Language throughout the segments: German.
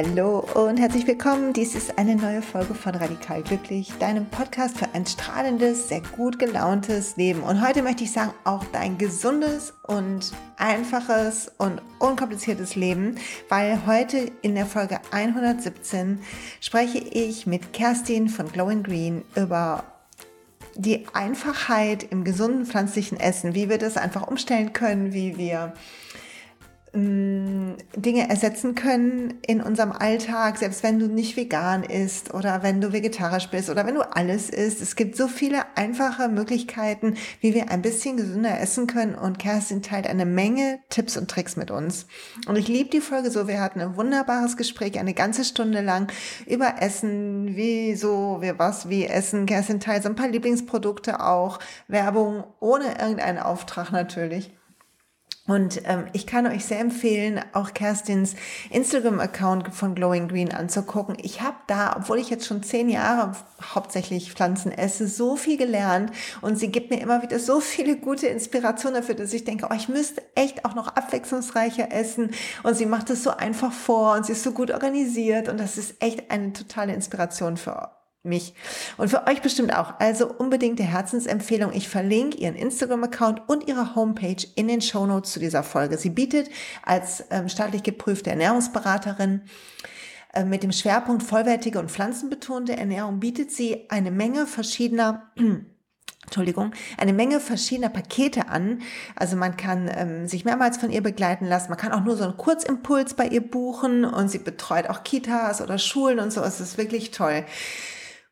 Hallo und herzlich willkommen. Dies ist eine neue Folge von Radikal Glücklich, deinem Podcast für ein strahlendes, sehr gut gelauntes Leben. Und heute möchte ich sagen, auch dein gesundes und einfaches und unkompliziertes Leben, weil heute in der Folge 117 spreche ich mit Kerstin von Glowing Green über die Einfachheit im gesunden pflanzlichen Essen, wie wir das einfach umstellen können, wie wir Dinge ersetzen können in unserem Alltag, selbst wenn du nicht vegan isst oder wenn du vegetarisch bist oder wenn du alles isst. Es gibt so viele einfache Möglichkeiten, wie wir ein bisschen gesünder essen können und Kerstin teilt eine Menge Tipps und Tricks mit uns. Und ich liebe die Folge so. Wir hatten ein wunderbares Gespräch, eine ganze Stunde lang über Essen, wie so, wie was, wie Essen. Kerstin teilt so ein paar Lieblingsprodukte auch, Werbung ohne irgendeinen Auftrag natürlich. Und ähm, ich kann euch sehr empfehlen, auch Kerstins Instagram-Account von Glowing Green anzugucken. Ich habe da, obwohl ich jetzt schon zehn Jahre hauptsächlich Pflanzen esse, so viel gelernt und sie gibt mir immer wieder so viele gute Inspirationen dafür, dass ich denke, oh, ich müsste echt auch noch abwechslungsreicher essen. Und sie macht es so einfach vor und sie ist so gut organisiert und das ist echt eine totale Inspiration für mich und für euch bestimmt auch. Also unbedingt der Herzensempfehlung. Ich verlinke ihren Instagram-Account und ihre Homepage in den Show Notes zu dieser Folge. Sie bietet als ähm, staatlich geprüfte Ernährungsberaterin äh, mit dem Schwerpunkt vollwertige und pflanzenbetonte Ernährung bietet sie eine Menge verschiedener Entschuldigung, eine Menge verschiedener Pakete an. Also man kann ähm, sich mehrmals von ihr begleiten lassen. Man kann auch nur so einen Kurzimpuls bei ihr buchen und sie betreut auch Kitas oder Schulen und so. Es ist wirklich toll.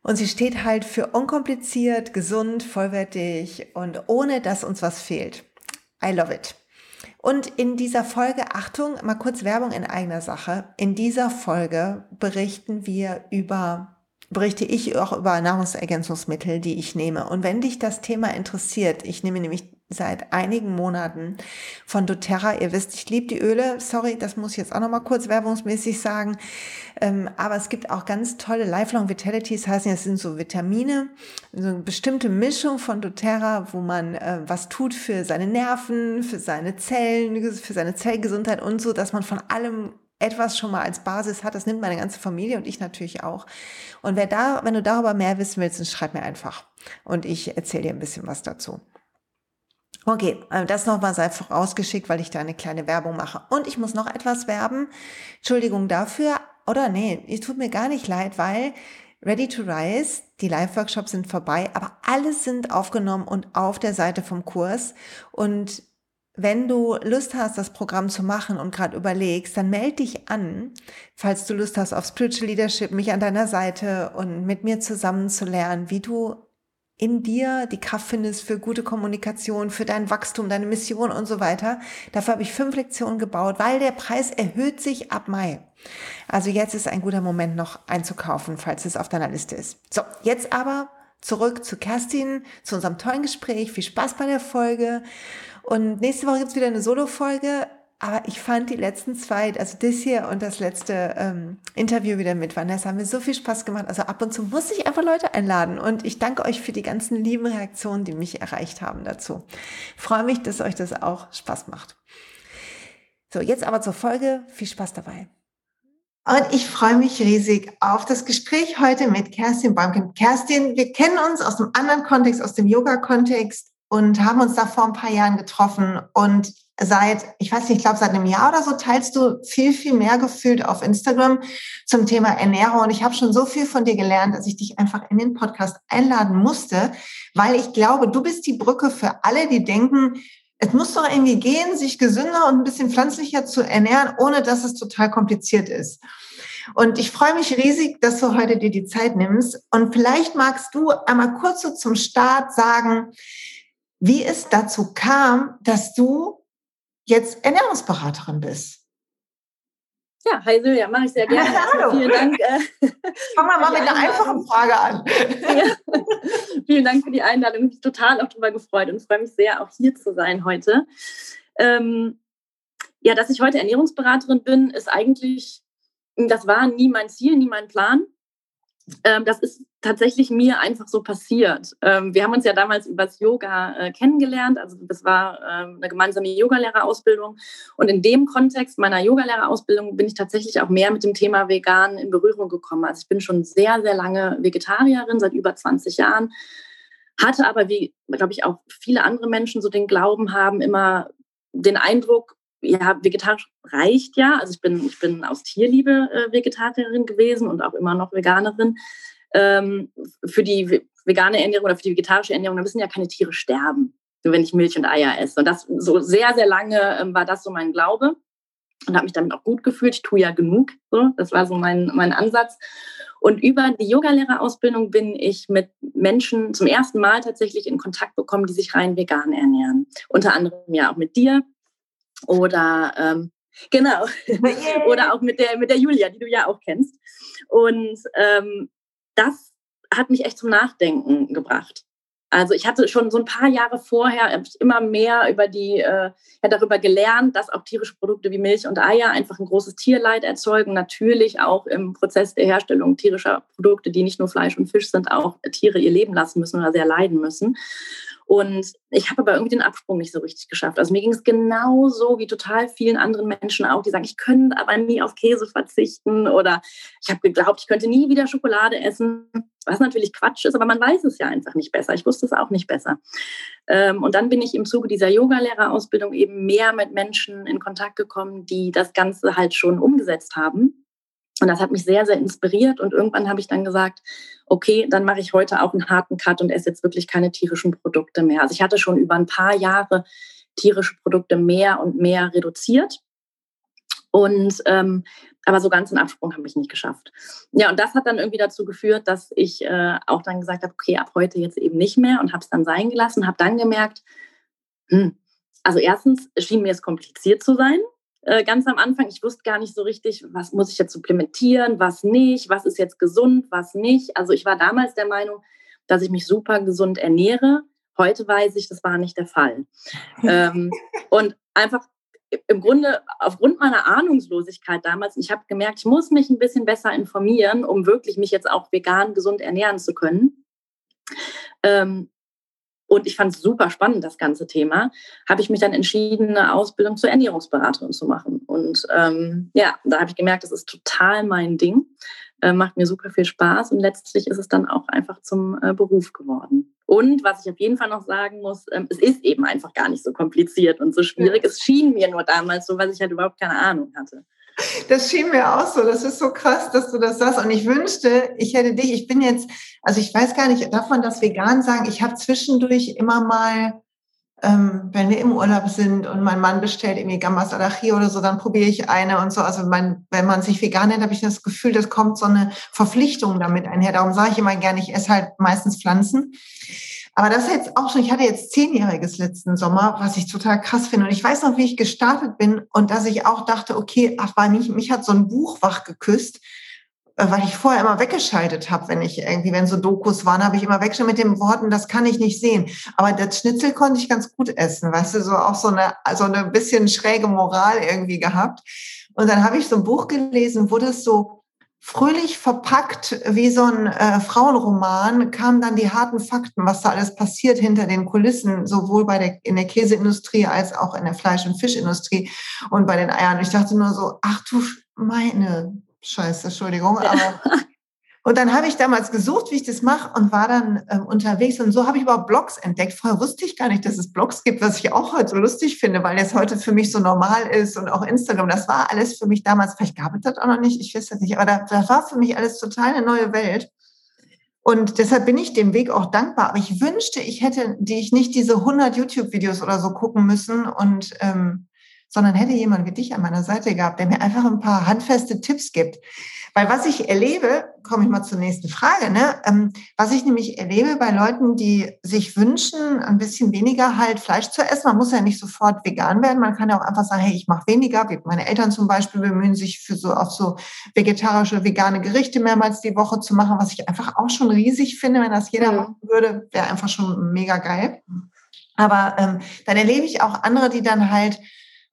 Und sie steht halt für unkompliziert, gesund, vollwertig und ohne, dass uns was fehlt. I love it. Und in dieser Folge, Achtung, mal kurz Werbung in eigener Sache. In dieser Folge berichten wir über, berichte ich auch über Nahrungsergänzungsmittel, die ich nehme. Und wenn dich das Thema interessiert, ich nehme nämlich seit einigen Monaten von doTERRA. Ihr wisst, ich liebe die Öle. Sorry, das muss ich jetzt auch noch mal kurz werbungsmäßig sagen. Ähm, aber es gibt auch ganz tolle Lifelong Vitalities, heißen das sind so Vitamine, so eine bestimmte Mischung von doTERRA, wo man äh, was tut für seine Nerven, für seine Zellen, für seine Zellgesundheit und so, dass man von allem etwas schon mal als Basis hat. Das nimmt meine ganze Familie und ich natürlich auch. Und wer da, wenn du darüber mehr wissen willst, dann schreib mir einfach. Und ich erzähle dir ein bisschen was dazu. Okay, äh, das nochmal sei vorausgeschickt, weil ich da eine kleine Werbung mache. Und ich muss noch etwas werben. Entschuldigung dafür. Oder nee, es tut mir gar nicht leid, weil Ready to Rise, die Live-Workshops sind vorbei, aber alles sind aufgenommen und auf der Seite vom Kurs. Und wenn du Lust hast, das Programm zu machen und gerade überlegst, dann melde dich an, falls du Lust hast auf Spiritual Leadership, mich an deiner Seite und mit mir zusammen zu lernen, wie du in dir die Kraft findest für gute Kommunikation, für dein Wachstum, deine Mission und so weiter. Dafür habe ich fünf Lektionen gebaut, weil der Preis erhöht sich ab Mai. Also jetzt ist ein guter Moment noch einzukaufen, falls es auf deiner Liste ist. So, jetzt aber zurück zu Kerstin, zu unserem tollen Gespräch. Viel Spaß bei der Folge. Und nächste Woche gibt's wieder eine Solo-Folge. Aber ich fand die letzten zwei, also das hier und das letzte ähm, Interview wieder mit Vanessa, haben mir so viel Spaß gemacht. Also ab und zu muss ich einfach Leute einladen. Und ich danke euch für die ganzen lieben Reaktionen, die mich erreicht haben dazu. freue mich, dass euch das auch Spaß macht. So, jetzt aber zur Folge. Viel Spaß dabei. Und ich freue mich riesig auf das Gespräch heute mit Kerstin Baumkind. Kerstin, wir kennen uns aus einem anderen Kontext, aus dem Yoga-Kontext und haben uns da vor ein paar Jahren getroffen. Und seit, ich weiß nicht, ich glaube seit einem Jahr oder so teilst du viel, viel mehr gefühlt auf Instagram zum Thema Ernährung. Und ich habe schon so viel von dir gelernt, dass ich dich einfach in den Podcast einladen musste, weil ich glaube, du bist die Brücke für alle, die denken, es muss doch irgendwie gehen, sich gesünder und ein bisschen pflanzlicher zu ernähren, ohne dass es total kompliziert ist. Und ich freue mich riesig, dass du heute dir die Zeit nimmst. Und vielleicht magst du einmal kurz so zum Start sagen, wie es dazu kam, dass du jetzt Ernährungsberaterin bist. Ja, hi Silja, mache ich sehr gerne. Hallo. Vielen Dank. Äh, Fangen wir mal mit einer einfachen Frage an. ja. Vielen Dank für die Einladung. Ich bin total auch darüber gefreut und freue mich sehr, auch hier zu sein heute. Ähm, ja, dass ich heute Ernährungsberaterin bin, ist eigentlich, das war nie mein Ziel, nie mein Plan. Ähm, das ist tatsächlich mir einfach so passiert. Ähm, wir haben uns ja damals übers Yoga äh, kennengelernt. Also das war ähm, eine gemeinsame Yogalehrerausbildung. Und in dem Kontext meiner Yogalehrerausbildung bin ich tatsächlich auch mehr mit dem Thema Vegan in Berührung gekommen. Also ich bin schon sehr, sehr lange Vegetarierin, seit über 20 Jahren. Hatte aber, wie, glaube ich, auch viele andere Menschen so den Glauben haben, immer den Eindruck, ja, vegetarisch reicht ja. Also ich bin, ich bin aus Tierliebe äh, Vegetarierin gewesen und auch immer noch Veganerin. Ähm, für die vegane Ernährung oder für die vegetarische Ernährung, da müssen ja keine Tiere sterben, wenn ich Milch und Eier esse. Und das so sehr, sehr lange ähm, war das so mein Glaube und habe mich damit auch gut gefühlt. Ich tue ja genug. So. Das war so mein, mein Ansatz. Und über die Yogalehrerausbildung bin ich mit Menschen zum ersten Mal tatsächlich in Kontakt bekommen, die sich rein vegan ernähren. Unter anderem ja auch mit dir oder ähm, genau oder auch mit der mit der Julia, die du ja auch kennst. Und ähm, das hat mich echt zum Nachdenken gebracht. Also ich hatte schon so ein paar Jahre vorher immer mehr über die, äh, ja, darüber gelernt, dass auch tierische Produkte wie Milch und Eier einfach ein großes Tierleid erzeugen. Natürlich auch im Prozess der Herstellung tierischer Produkte, die nicht nur Fleisch und Fisch sind, auch Tiere ihr Leben lassen müssen oder sehr leiden müssen. Und ich habe aber irgendwie den Absprung nicht so richtig geschafft. Also mir ging es genauso wie total vielen anderen Menschen auch, die sagen, ich könnte aber nie auf Käse verzichten oder ich habe geglaubt, ich könnte nie wieder Schokolade essen, was natürlich Quatsch ist, aber man weiß es ja einfach nicht besser. Ich wusste es auch nicht besser. Ähm, und dann bin ich im Zuge dieser Yogalehrerausbildung eben mehr mit Menschen in Kontakt gekommen, die das Ganze halt schon umgesetzt haben und das hat mich sehr, sehr inspiriert. Und irgendwann habe ich dann gesagt, okay, dann mache ich heute auch einen harten Cut und esse jetzt wirklich keine tierischen Produkte mehr. Also ich hatte schon über ein paar Jahre tierische Produkte mehr und mehr reduziert. Und ähm, aber so ganz einen Absprung habe ich nicht geschafft. Ja, und das hat dann irgendwie dazu geführt, dass ich äh, auch dann gesagt habe, okay, ab heute jetzt eben nicht mehr und habe es dann sein gelassen, habe dann gemerkt, hm, also erstens schien mir es kompliziert zu sein, äh, ganz am Anfang, ich wusste gar nicht so richtig, was muss ich jetzt supplementieren, was nicht, was ist jetzt gesund, was nicht. Also ich war damals der Meinung, dass ich mich super gesund ernähre. Heute weiß ich, das war nicht der Fall. ähm, und einfach im Grunde aufgrund meiner Ahnungslosigkeit damals, ich habe gemerkt, ich muss mich ein bisschen besser informieren, um wirklich mich jetzt auch vegan gesund ernähren zu können. Ähm, und ich fand es super spannend, das ganze Thema, habe ich mich dann entschieden, eine Ausbildung zur Ernährungsberaterin zu machen. Und ähm, ja, da habe ich gemerkt, das ist total mein Ding, äh, macht mir super viel Spaß und letztlich ist es dann auch einfach zum äh, Beruf geworden. Und was ich auf jeden Fall noch sagen muss, ähm, es ist eben einfach gar nicht so kompliziert und so schwierig. Es schien mir nur damals so, weil ich halt überhaupt keine Ahnung hatte. Das schien mir auch so. Das ist so krass, dass du das sagst. Und ich wünschte, ich hätte dich, ich bin jetzt, also ich weiß gar nicht, darf man das vegan sagen? Ich habe zwischendurch immer mal, ähm, wenn wir im Urlaub sind und mein Mann bestellt irgendwie Gambas Alachi oder so, dann probiere ich eine und so. Also mein, wenn man sich vegan nennt, habe ich das Gefühl, das kommt so eine Verpflichtung damit einher. Darum sage ich immer gerne, ich esse halt meistens Pflanzen. Aber das ist jetzt auch schon, ich hatte jetzt zehnjähriges letzten Sommer, was ich total krass finde. Und ich weiß noch, wie ich gestartet bin und dass ich auch dachte, okay, ach, war nicht, mich hat so ein Buch wach geküsst, äh, weil ich vorher immer weggeschaltet habe, wenn ich irgendwie, wenn so Dokus waren, habe ich immer weggeschaltet mit den Worten, das kann ich nicht sehen. Aber das Schnitzel konnte ich ganz gut essen, weißt du, so auch so eine, so eine bisschen schräge Moral irgendwie gehabt. Und dann habe ich so ein Buch gelesen, wo das so fröhlich verpackt wie so ein äh, Frauenroman kamen dann die harten Fakten, was da alles passiert hinter den Kulissen, sowohl bei der, in der Käseindustrie als auch in der Fleisch- und Fischindustrie und bei den Eiern. Ich dachte nur so, ach du meine Scheiße, Entschuldigung, aber Und dann habe ich damals gesucht, wie ich das mache und war dann ähm, unterwegs. Und so habe ich überhaupt Blogs entdeckt. Vorher wusste ich gar nicht, dass es Blogs gibt, was ich auch heute so lustig finde, weil das heute für mich so normal ist und auch Instagram. Das war alles für mich damals, vielleicht gab es das auch noch nicht, ich weiß das nicht, aber da, das war für mich alles total eine neue Welt. Und deshalb bin ich dem Weg auch dankbar. Aber ich wünschte, ich hätte die ich nicht diese 100 YouTube-Videos oder so gucken müssen und ähm, sondern hätte jemand wie dich an meiner Seite gehabt, der mir einfach ein paar handfeste Tipps gibt. Weil was ich erlebe, komme ich mal zur nächsten Frage, ne? Ähm, was ich nämlich erlebe bei Leuten, die sich wünschen, ein bisschen weniger halt Fleisch zu essen, man muss ja nicht sofort vegan werden, man kann ja auch einfach sagen, hey, ich mache weniger. Meine Eltern zum Beispiel bemühen sich für so auf so vegetarische, vegane Gerichte mehrmals die Woche zu machen, was ich einfach auch schon riesig finde, wenn das jeder machen würde, wäre einfach schon mega geil. Aber ähm, dann erlebe ich auch andere, die dann halt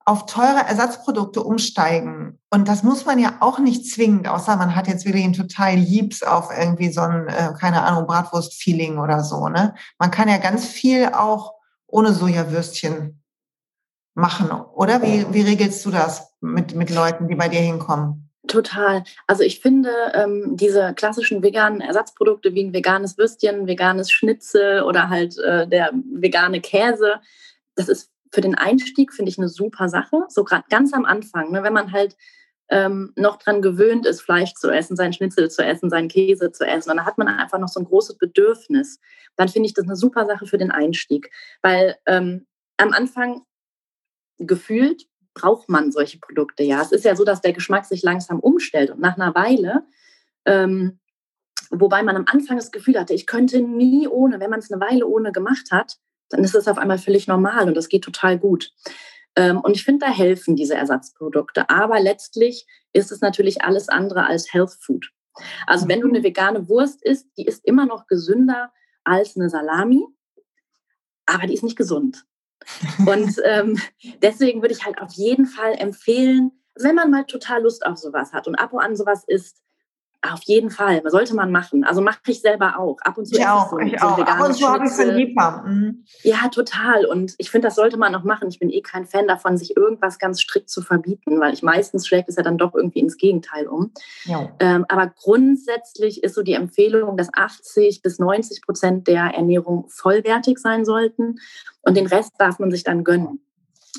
auf teure Ersatzprodukte umsteigen. Und das muss man ja auch nicht zwingend, außer man hat jetzt wirklich einen total Liebs auf irgendwie so ein, äh, keine Ahnung, Bratwurst-Feeling oder so. Ne? Man kann ja ganz viel auch ohne Sojawürstchen machen, oder? Wie, wie regelst du das mit, mit Leuten, die bei dir hinkommen? Total. Also ich finde ähm, diese klassischen veganen Ersatzprodukte wie ein veganes Würstchen, veganes Schnitzel oder halt äh, der vegane Käse, das ist für den Einstieg, finde ich, eine super Sache. So gerade ganz am Anfang, ne, wenn man halt ähm, noch dran gewöhnt ist, Fleisch zu essen, sein Schnitzel zu essen, seinen Käse zu essen. Und da hat man einfach noch so ein großes Bedürfnis. Dann finde ich das eine super Sache für den Einstieg. Weil ähm, am Anfang gefühlt braucht man solche Produkte. Ja, es ist ja so, dass der Geschmack sich langsam umstellt und nach einer Weile, ähm, wobei man am Anfang das Gefühl hatte, ich könnte nie ohne, wenn man es eine Weile ohne gemacht hat, dann ist es auf einmal völlig normal und das geht total gut. Ähm, und ich finde, da helfen diese Ersatzprodukte. Aber letztlich ist es natürlich alles andere als Health Food. Also wenn du eine mhm. vegane Wurst isst, die ist immer noch gesünder als eine Salami, aber die ist nicht gesund. Und ähm, deswegen würde ich halt auf jeden Fall empfehlen, wenn man mal total Lust auf sowas hat und ab und an sowas isst, auf jeden Fall, sollte man machen. Also mache ich selber auch. Ab und zu ich auch, so, ich so auch. Ab und zu habe ich es lieber. Mhm. Ja, total. Und ich finde, das sollte man auch machen. Ich bin eh kein Fan davon, sich irgendwas ganz strikt zu verbieten, weil ich meistens schlägt es ja dann doch irgendwie ins Gegenteil um. Ähm, aber grundsätzlich ist so die Empfehlung, dass 80 bis 90 Prozent der Ernährung vollwertig sein sollten und den Rest darf man sich dann gönnen.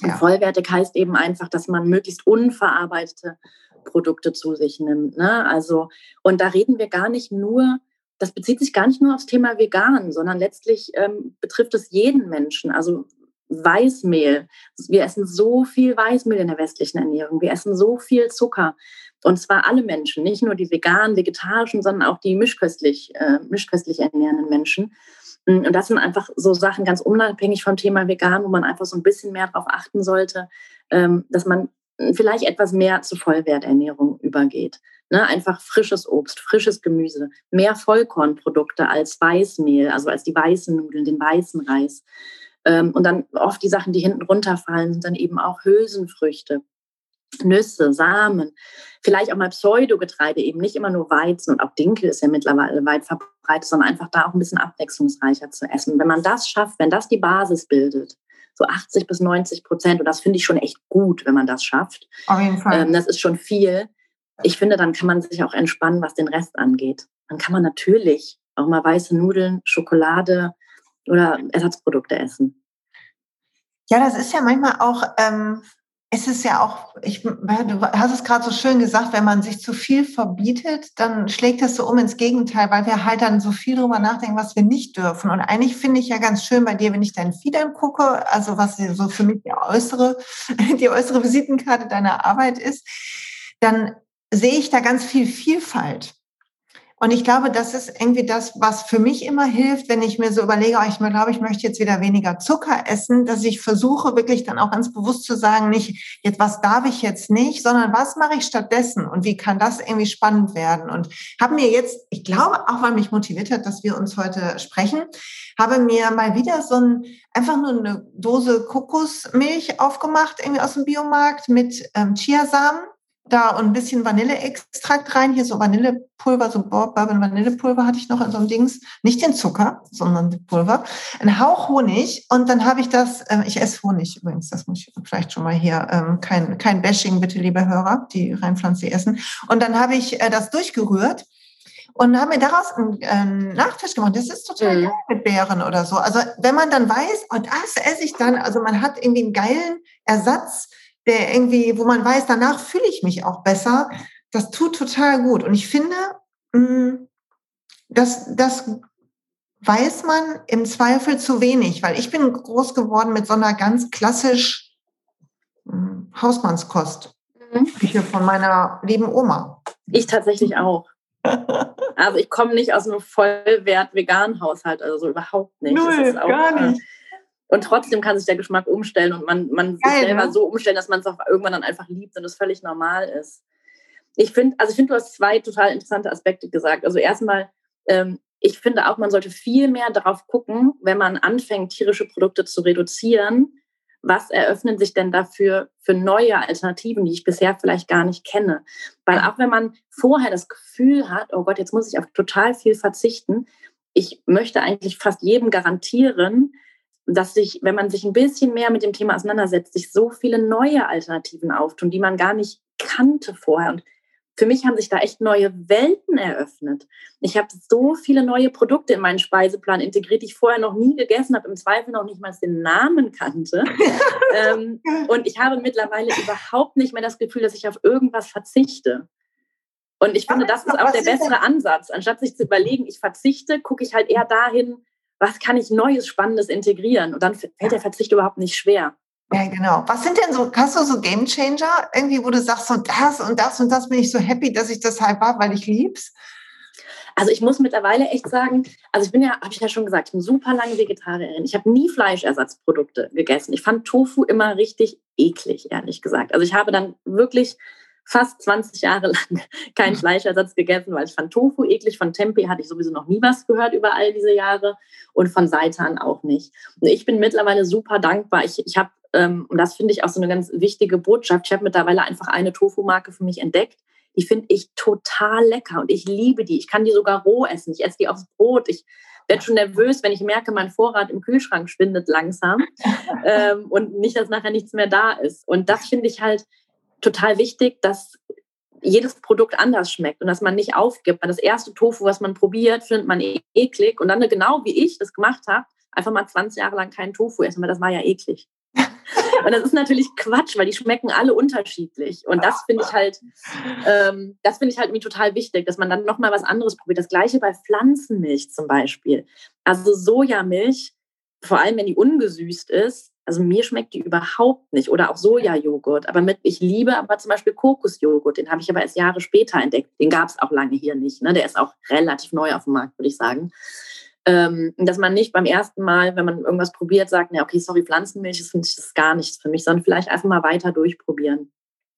Ja. Und vollwertig heißt eben einfach, dass man möglichst unverarbeitete Produkte zu sich nimmt. Ne? Also, und da reden wir gar nicht nur, das bezieht sich gar nicht nur aufs Thema vegan, sondern letztlich ähm, betrifft es jeden Menschen. Also Weißmehl. Wir essen so viel Weißmehl in der westlichen Ernährung. Wir essen so viel Zucker. Und zwar alle Menschen, nicht nur die veganen, vegetarischen, sondern auch die mischköstlich, äh, mischköstlich ernährenden Menschen. Und das sind einfach so Sachen ganz unabhängig vom Thema vegan, wo man einfach so ein bisschen mehr darauf achten sollte, ähm, dass man vielleicht etwas mehr zu Vollwerternährung übergeht. Ne, einfach frisches Obst, frisches Gemüse, mehr Vollkornprodukte als Weißmehl, also als die weißen Nudeln, den weißen Reis. Ähm, und dann oft die Sachen, die hinten runterfallen, sind dann eben auch Hülsenfrüchte, Nüsse, Samen, vielleicht auch mal Pseudogetreide, eben nicht immer nur Weizen und auch Dinkel ist ja mittlerweile weit verbreitet, sondern einfach da auch ein bisschen abwechslungsreicher zu essen. Wenn man das schafft, wenn das die Basis bildet, so 80 bis 90 Prozent. Und das finde ich schon echt gut, wenn man das schafft. Auf jeden Fall. Ähm, das ist schon viel. Ich finde, dann kann man sich auch entspannen, was den Rest angeht. Dann kann man natürlich auch mal weiße Nudeln, Schokolade oder Ersatzprodukte essen. Ja, das ist ja manchmal auch ähm, es ist ja auch, ich, du hast es gerade so schön gesagt, wenn man sich zu viel verbietet, dann schlägt das so um ins Gegenteil, weil wir halt dann so viel drüber nachdenken, was wir nicht dürfen. Und eigentlich finde ich ja ganz schön bei dir, wenn ich dein Feed angucke, also was so für mich die äußere, die äußere Visitenkarte deiner Arbeit ist, dann sehe ich da ganz viel Vielfalt. Und ich glaube, das ist irgendwie das, was für mich immer hilft, wenn ich mir so überlege, oh, ich glaube, ich möchte jetzt wieder weniger Zucker essen, dass ich versuche wirklich dann auch ganz bewusst zu sagen, nicht jetzt was darf ich jetzt nicht, sondern was mache ich stattdessen und wie kann das irgendwie spannend werden? Und habe mir jetzt, ich glaube auch, weil mich motiviert hat, dass wir uns heute sprechen, habe mir mal wieder so ein einfach nur eine Dose Kokosmilch aufgemacht, irgendwie aus dem Biomarkt mit ähm, Chiasamen da und ein bisschen Vanilleextrakt rein. Hier so Vanillepulver, so Bourbon Vanillepulver hatte ich noch in so einem Dings. Nicht den Zucker, sondern Pulver. Ein Hauch Honig und dann habe ich das, äh, ich esse Honig übrigens, das muss ich vielleicht schon mal hier, ähm, kein, kein Bashing bitte, liebe Hörer, die rein pflanzlich essen. Und dann habe ich äh, das durchgerührt und haben mir daraus einen, einen Nachtisch gemacht. Das ist total mhm. geil mit Beeren oder so. Also wenn man dann weiß, und oh, das esse ich dann, also man hat irgendwie einen geilen Ersatz der irgendwie, wo man weiß, danach fühle ich mich auch besser. Das tut total gut. Und ich finde, mm, das, das weiß man im Zweifel zu wenig, weil ich bin groß geworden mit so einer ganz klassisch mm, Hausmannskost. Mhm. Küche von meiner lieben Oma. Ich tatsächlich auch. Also ich komme nicht aus einem vollwert veganen Haushalt, also so überhaupt nicht. Null, auch, gar nicht. Und trotzdem kann sich der Geschmack umstellen und man, man Geil, sich selber ne? so umstellen, dass man es auch irgendwann dann einfach liebt und es völlig normal ist. Ich finde, also ich finde, du hast zwei total interessante Aspekte gesagt. Also erstmal, ähm, ich finde auch, man sollte viel mehr darauf gucken, wenn man anfängt, tierische Produkte zu reduzieren, was eröffnen sich denn dafür für neue Alternativen, die ich bisher vielleicht gar nicht kenne? Weil auch wenn man vorher das Gefühl hat, oh Gott, jetzt muss ich auf total viel verzichten, ich möchte eigentlich fast jedem garantieren, dass sich, wenn man sich ein bisschen mehr mit dem Thema auseinandersetzt, sich so viele neue Alternativen auftun, die man gar nicht kannte vorher. Und für mich haben sich da echt neue Welten eröffnet. Ich habe so viele neue Produkte in meinen Speiseplan integriert, die ich vorher noch nie gegessen habe, im Zweifel noch nicht mal den Namen kannte. ähm, und ich habe mittlerweile überhaupt nicht mehr das Gefühl, dass ich auf irgendwas verzichte. Und ich finde, das ist auch der bessere Ansatz. Anstatt sich zu überlegen, ich verzichte, gucke ich halt eher dahin, was kann ich Neues, Spannendes integrieren? Und dann fällt der Verzicht überhaupt nicht schwer. Ja, genau. Was sind denn so, hast du so Game Changer irgendwie, wo du sagst, so das und das und das bin ich so happy, dass ich das halt war, weil ich lieb's? Also ich muss mittlerweile echt sagen, also ich bin ja, habe ich ja schon gesagt, ich bin super lange Vegetarierin. Ich habe nie Fleischersatzprodukte gegessen. Ich fand Tofu immer richtig eklig, ehrlich gesagt. Also ich habe dann wirklich fast 20 Jahre lang keinen Fleischersatz gegessen, weil ich fand Tofu eklig. Von Tempeh hatte ich sowieso noch nie was gehört über all diese Jahre und von Seitan auch nicht. Und ich bin mittlerweile super dankbar. Ich, ich habe, ähm, und das finde ich auch so eine ganz wichtige Botschaft, ich habe mittlerweile einfach eine Tofu-Marke für mich entdeckt. Die finde ich total lecker und ich liebe die. Ich kann die sogar roh essen. Ich esse die aufs Brot. Ich werde schon nervös, wenn ich merke, mein Vorrat im Kühlschrank schwindet langsam ähm, und nicht, dass nachher nichts mehr da ist. Und das finde ich halt total wichtig, dass jedes Produkt anders schmeckt und dass man nicht aufgibt. Das erste Tofu, was man probiert, findet man e-, eklig und dann genau wie ich das gemacht habe, einfach mal 20 Jahre lang keinen Tofu essen, weil das war ja eklig. Und das ist natürlich Quatsch, weil die schmecken alle unterschiedlich. Und das finde ich halt, ähm, das finde ich halt irgendwie total wichtig, dass man dann nochmal was anderes probiert. Das gleiche bei Pflanzenmilch zum Beispiel. Also Sojamilch, vor allem wenn die ungesüßt ist, also mir schmeckt die überhaupt nicht. Oder auch Sojajoghurt. Aber mit, ich liebe aber zum Beispiel Kokosjoghurt. Den habe ich aber erst Jahre später entdeckt. Den gab es auch lange hier nicht. Ne? Der ist auch relativ neu auf dem Markt, würde ich sagen. Ähm, dass man nicht beim ersten Mal, wenn man irgendwas probiert, sagt, ja, okay, sorry, Pflanzenmilch das finde ich das gar nichts für mich, sondern vielleicht einfach mal weiter durchprobieren.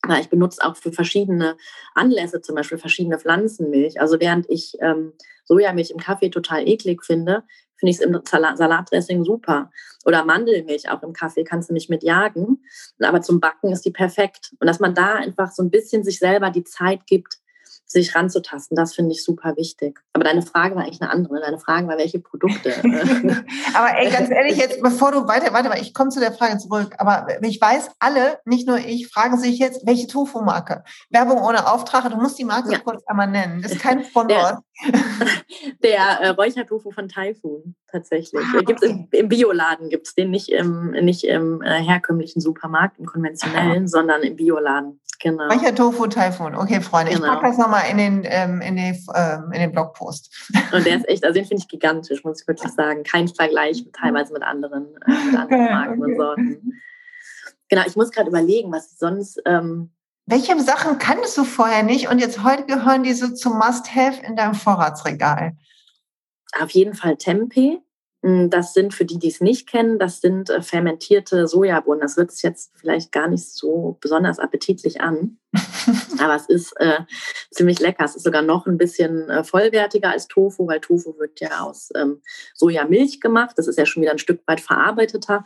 Ja, ich benutze auch für verschiedene Anlässe zum Beispiel verschiedene Pflanzenmilch. Also während ich ähm, Sojamilch im Kaffee total eklig finde, finde ich es im Salatdressing super. Oder Mandelmilch auch im Kaffee kannst du mich mit jagen. Aber zum Backen ist die perfekt. Und dass man da einfach so ein bisschen sich selber die Zeit gibt, sich ranzutasten. Das finde ich super wichtig. Aber deine Frage war eigentlich eine andere. Deine Frage war, welche Produkte. aber ey, ganz ehrlich, jetzt, bevor du weiter, warte mal, ich komme zu der Frage zurück. Aber ich weiß, alle, nicht nur ich, fragen sich jetzt, welche Tofu-Marke? Werbung ohne Auftrag, du musst die Marke ja. kurz einmal nennen. Das ist kein Sponsor. Der, der äh, Räuchertofu von Typhoon, tatsächlich. Ah, gibt's okay. im, Im Bioladen gibt es den nicht im, nicht im äh, herkömmlichen Supermarkt, im konventionellen, ah. sondern im Bioladen. Genau. Mancher Tofu Typhoon. Okay, Freunde, genau. ich packe das nochmal in den, ähm, in, den, ähm, in den Blogpost. Und der ist echt, also den finde ich gigantisch, muss ich wirklich sagen. Kein Vergleich teilweise mit anderen, äh, mit anderen Marken okay. und Sorten. Genau, ich muss gerade überlegen, was ich sonst. Ähm, Welche Sachen kannst du vorher nicht und jetzt heute gehören die so zum Must-Have in deinem Vorratsregal? Auf jeden Fall Tempeh. Hm, das sind für die, die es nicht kennen, das sind äh, fermentierte Sojabohnen. Das hört sich jetzt vielleicht gar nicht so besonders appetitlich an, aber es ist äh, ziemlich lecker. Es ist sogar noch ein bisschen äh, vollwertiger als Tofu, weil Tofu wird ja aus ähm, Sojamilch gemacht. Das ist ja schon wieder ein Stück weit verarbeiteter.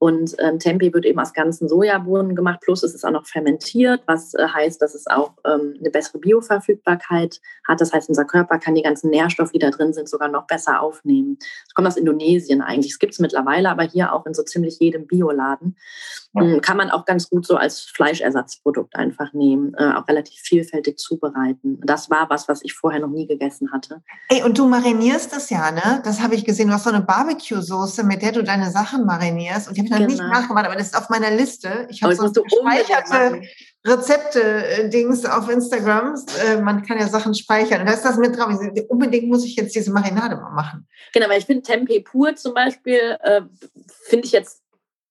Und ähm, Tempeh wird eben aus ganzen Sojabohnen gemacht, plus es ist auch noch fermentiert, was äh, heißt, dass es auch ähm, eine bessere Bioverfügbarkeit hat. Das heißt, unser Körper kann die ganzen Nährstoffe, die da drin sind, sogar noch besser aufnehmen. Es kommt aus Indonesien eigentlich. Es gibt es mittlerweile, aber hier auch in so ziemlich jedem Bioladen. Ähm, kann man auch ganz gut so als Fleischersatzprodukt einfach nehmen, äh, auch relativ vielfältig zubereiten. Das war was, was ich vorher noch nie gegessen hatte. Ey, und du marinierst es ja, ne? Das habe ich gesehen. Du hast so eine Barbecue-Soße, mit der du deine Sachen marinierst. Und die habe ich noch genau. nicht nachgemacht, aber das ist auf meiner Liste. Ich habe so gespeicherte Rezepte-Dings auf Instagram. Äh, man kann ja Sachen speichern. Und da ist das mit drauf. Unbedingt muss ich jetzt diese Marinade mal machen. Genau, weil ich finde Tempeh pur zum Beispiel, äh, finde ich jetzt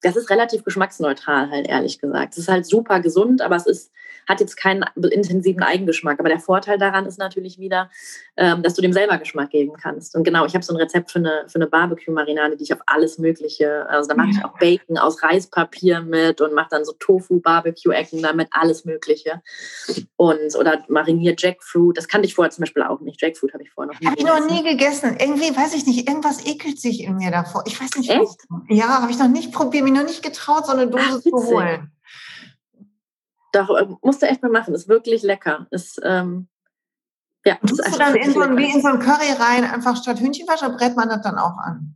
das ist relativ geschmacksneutral, halt ehrlich gesagt. Es ist halt super gesund, aber es ist hat jetzt keinen intensiven Eigengeschmack. Aber der Vorteil daran ist natürlich wieder, ähm, dass du dem selber Geschmack geben kannst. Und genau, ich habe so ein Rezept für eine, für eine Barbecue-Marinade, die ich auf alles Mögliche, also da mache ich auch Bacon aus Reispapier mit und mache dann so Tofu-Barbecue-Ecken damit, alles Mögliche. Und, oder mariniert Jackfruit, das kannte ich vorher zum Beispiel auch nicht. Jackfruit habe ich vorher noch nie gegessen. Habe ich noch nie gegessen. Irgendwie, weiß ich nicht, irgendwas ekelt sich in mir davor. Ich weiß nicht. Echt? Ja, habe ich noch nicht probiert. Mich noch nicht getraut, so eine Dose Ach, zu holen. Doch, äh, musst du echt mal machen. Ist wirklich lecker. Ist, ähm, ja, Tust du dann in so, ein, wie in so ein Curry rein, einfach statt Hühnchenfleisch, brät man das dann auch an?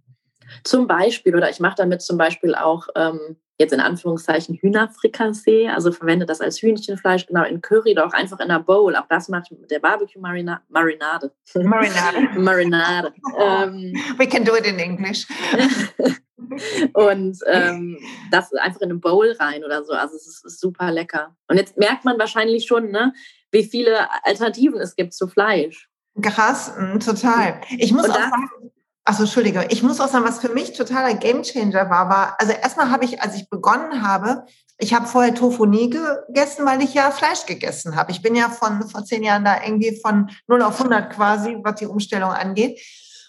Zum Beispiel, oder ich mache damit zum Beispiel auch ähm, jetzt in Anführungszeichen Hühnerfrikassee, also verwende das als Hühnchenfleisch, genau in Curry oder auch einfach in einer Bowl. Auch das mache ich mit der Barbecue-Marinade. Marinade. Marinade. Marinade. ähm, We can do it in English. und ähm, das einfach in eine Bowl rein oder so. Also es ist, ist, super lecker. Und jetzt merkt man wahrscheinlich schon, ne, wie viele Alternativen es gibt zu Fleisch. Krass, mm, total. Ich muss und auch sagen, also Entschuldige, ich muss auch sagen, was für mich totaler Gamechanger war, war, also erstmal habe ich, als ich begonnen habe, ich habe vorher Tofu nie gegessen, weil ich ja Fleisch gegessen habe. Ich bin ja von vor zehn Jahren da irgendwie von 0 auf 100 quasi, was die Umstellung angeht.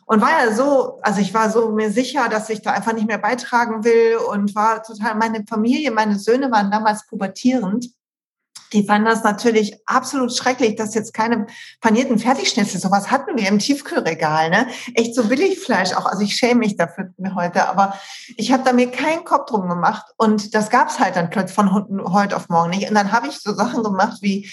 Und war ja so, also ich war so mir sicher, dass ich da einfach nicht mehr beitragen will und war total, meine Familie, meine Söhne waren damals pubertierend die fanden das natürlich absolut schrecklich, dass jetzt keine panierten Fertigschnitzel, sowas hatten wir im Tiefkühlregal, ne? Echt so Billigfleisch auch. Also ich schäme mich dafür heute, aber ich habe da mir keinen Kopf drum gemacht und das gab's halt dann plötzlich von heute auf morgen nicht. Und dann habe ich so Sachen gemacht wie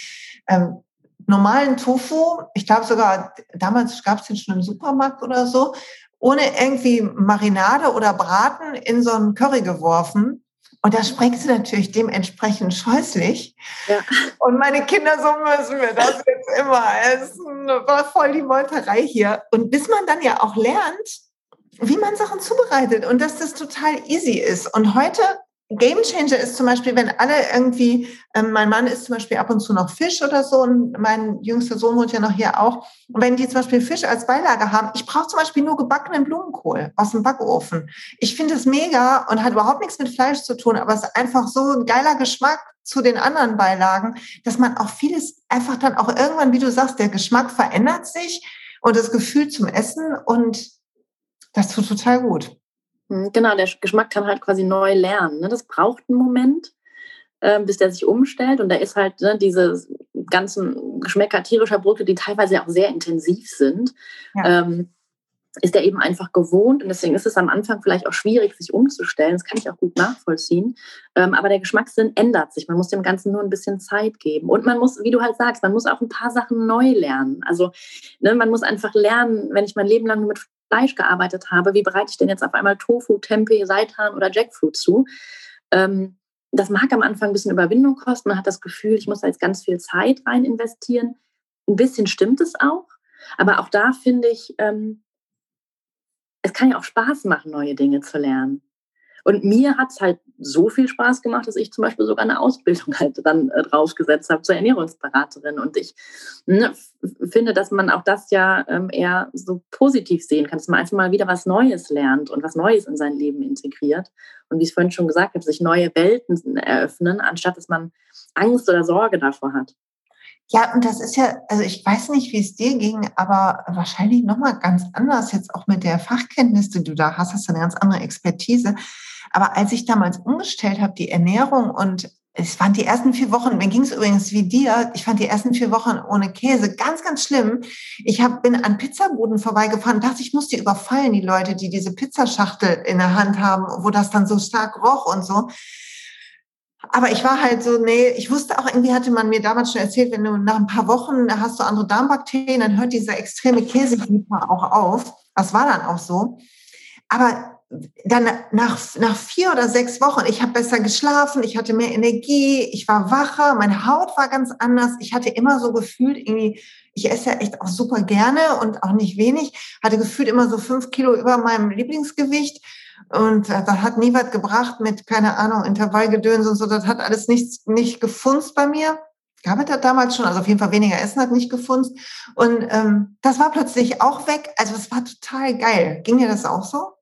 ähm, normalen Tofu. Ich glaube sogar, damals gab's den schon im Supermarkt oder so, ohne irgendwie Marinade oder Braten in so einen Curry geworfen und da sprengt sie natürlich dementsprechend scheußlich. Ja. Und meine Kinder, so müssen wir das jetzt immer essen. War voll die Wolterei hier. Und bis man dann ja auch lernt, wie man Sachen zubereitet und dass das total easy ist. Und heute Game Changer ist zum Beispiel, wenn alle irgendwie, ähm, mein Mann isst zum Beispiel ab und zu noch Fisch oder so und mein jüngster Sohn wohnt ja noch hier auch. Und wenn die zum Beispiel Fisch als Beilage haben, ich brauche zum Beispiel nur gebackenen Blumenkohl aus dem Backofen. Ich finde es mega und hat überhaupt nichts mit Fleisch zu tun, aber es ist einfach so ein geiler Geschmack zu den anderen Beilagen, dass man auch vieles einfach dann auch irgendwann, wie du sagst, der Geschmack verändert sich und das Gefühl zum Essen und das tut total gut. Hm, genau, der Geschmack kann halt quasi neu lernen. Ne? Das braucht einen Moment, ähm, bis der sich umstellt. Und da ist halt ne, diese ganzen Geschmäcker tierischer Produkte, die teilweise auch sehr intensiv sind, ja. ähm, ist er eben einfach gewohnt. Und deswegen ist es am Anfang vielleicht auch schwierig, sich umzustellen. Das kann ich auch gut nachvollziehen. Ähm, aber der Geschmackssinn ändert sich. Man muss dem Ganzen nur ein bisschen Zeit geben. Und man muss, wie du halt sagst, man muss auch ein paar Sachen neu lernen. Also ne, man muss einfach lernen, wenn ich mein Leben lang mit Fleisch gearbeitet habe, wie bereite ich denn jetzt auf einmal Tofu, Tempeh, Seitan oder Jackfruit zu? Ähm, das mag am Anfang ein bisschen Überwindung kosten. Man hat das Gefühl, ich muss da jetzt ganz viel Zeit rein investieren. Ein bisschen stimmt es auch. Aber auch da finde ich, ähm, es kann ja auch Spaß machen, neue Dinge zu lernen. Und mir hat es halt so viel Spaß gemacht, dass ich zum Beispiel sogar eine Ausbildung halt dann äh, draufgesetzt habe zur Ernährungsberaterin. Und ich ne, finde, dass man auch das ja ähm, eher so positiv sehen kann, dass man einfach mal wieder was Neues lernt und was Neues in sein Leben integriert. Und wie ich vorhin schon gesagt habe, sich neue Welten eröffnen, anstatt dass man Angst oder Sorge davor hat. Ja, und das ist ja, also ich weiß nicht, wie es dir ging, aber wahrscheinlich nochmal ganz anders jetzt auch mit der Fachkenntnis, die du da hast, hast du eine ganz andere Expertise. Aber als ich damals umgestellt habe, die Ernährung und es waren die ersten vier Wochen, mir ging es übrigens wie dir, ich fand die ersten vier Wochen ohne Käse ganz, ganz schlimm. Ich hab, bin an Pizzabuden vorbeigefahren und dachte, ich muss die überfallen, die Leute, die diese Pizzaschachtel in der Hand haben, wo das dann so stark roch und so. Aber ich war halt so, nee, ich wusste auch, irgendwie hatte man mir damals schon erzählt, wenn du nach ein paar Wochen hast du andere Darmbakterien, dann hört dieser extreme Käsefieber auch auf. Das war dann auch so. Aber dann nach, nach vier oder sechs Wochen, ich habe besser geschlafen, ich hatte mehr Energie, ich war wacher, meine Haut war ganz anders. Ich hatte immer so gefühlt, irgendwie, ich esse ja echt auch super gerne und auch nicht wenig, hatte gefühlt immer so fünf Kilo über meinem Lieblingsgewicht. Und äh, das hat nie was gebracht mit, keine Ahnung, Intervallgedöns und so. Das hat alles nichts, nicht gefunzt bei mir. Gab es das damals schon, also auf jeden Fall weniger Essen hat nicht gefunzt. Und ähm, das war plötzlich auch weg. Also es war total geil. Ging dir das auch so?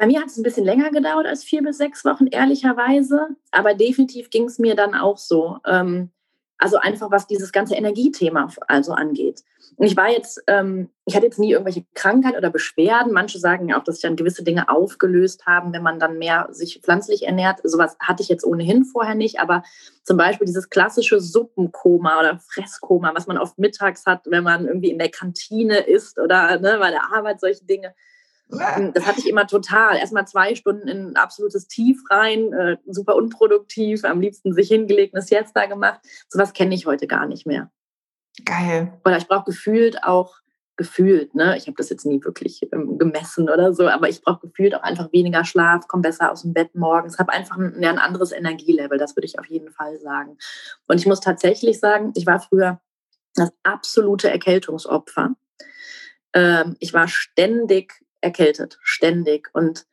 Bei mir hat es ein bisschen länger gedauert als vier bis sechs Wochen, ehrlicherweise. Aber definitiv ging es mir dann auch so. Ähm, also einfach, was dieses ganze Energiethema also angeht. Und ich war jetzt, ähm, ich hatte jetzt nie irgendwelche Krankheit oder Beschwerden. Manche sagen ja auch, dass sich dann gewisse Dinge aufgelöst haben, wenn man dann mehr sich pflanzlich ernährt. Sowas hatte ich jetzt ohnehin vorher nicht. Aber zum Beispiel dieses klassische Suppenkoma oder Fresskoma, was man oft mittags hat, wenn man irgendwie in der Kantine isst oder ne, bei der Arbeit solche Dinge Das hatte ich immer total. Erstmal zwei Stunden in ein absolutes Tief rein, äh, super unproduktiv, am liebsten sich hingelegt, eine Siesta gemacht. Sowas kenne ich heute gar nicht mehr. Geil. Oder ich brauche gefühlt auch, gefühlt, ne? ich habe das jetzt nie wirklich ähm, gemessen oder so, aber ich brauche gefühlt auch einfach weniger Schlaf, komme besser aus dem Bett morgens, habe einfach ein, ein anderes Energielevel, das würde ich auf jeden Fall sagen. Und ich muss tatsächlich sagen, ich war früher das absolute Erkältungsopfer. Ähm, ich war ständig erkältet, ständig. Und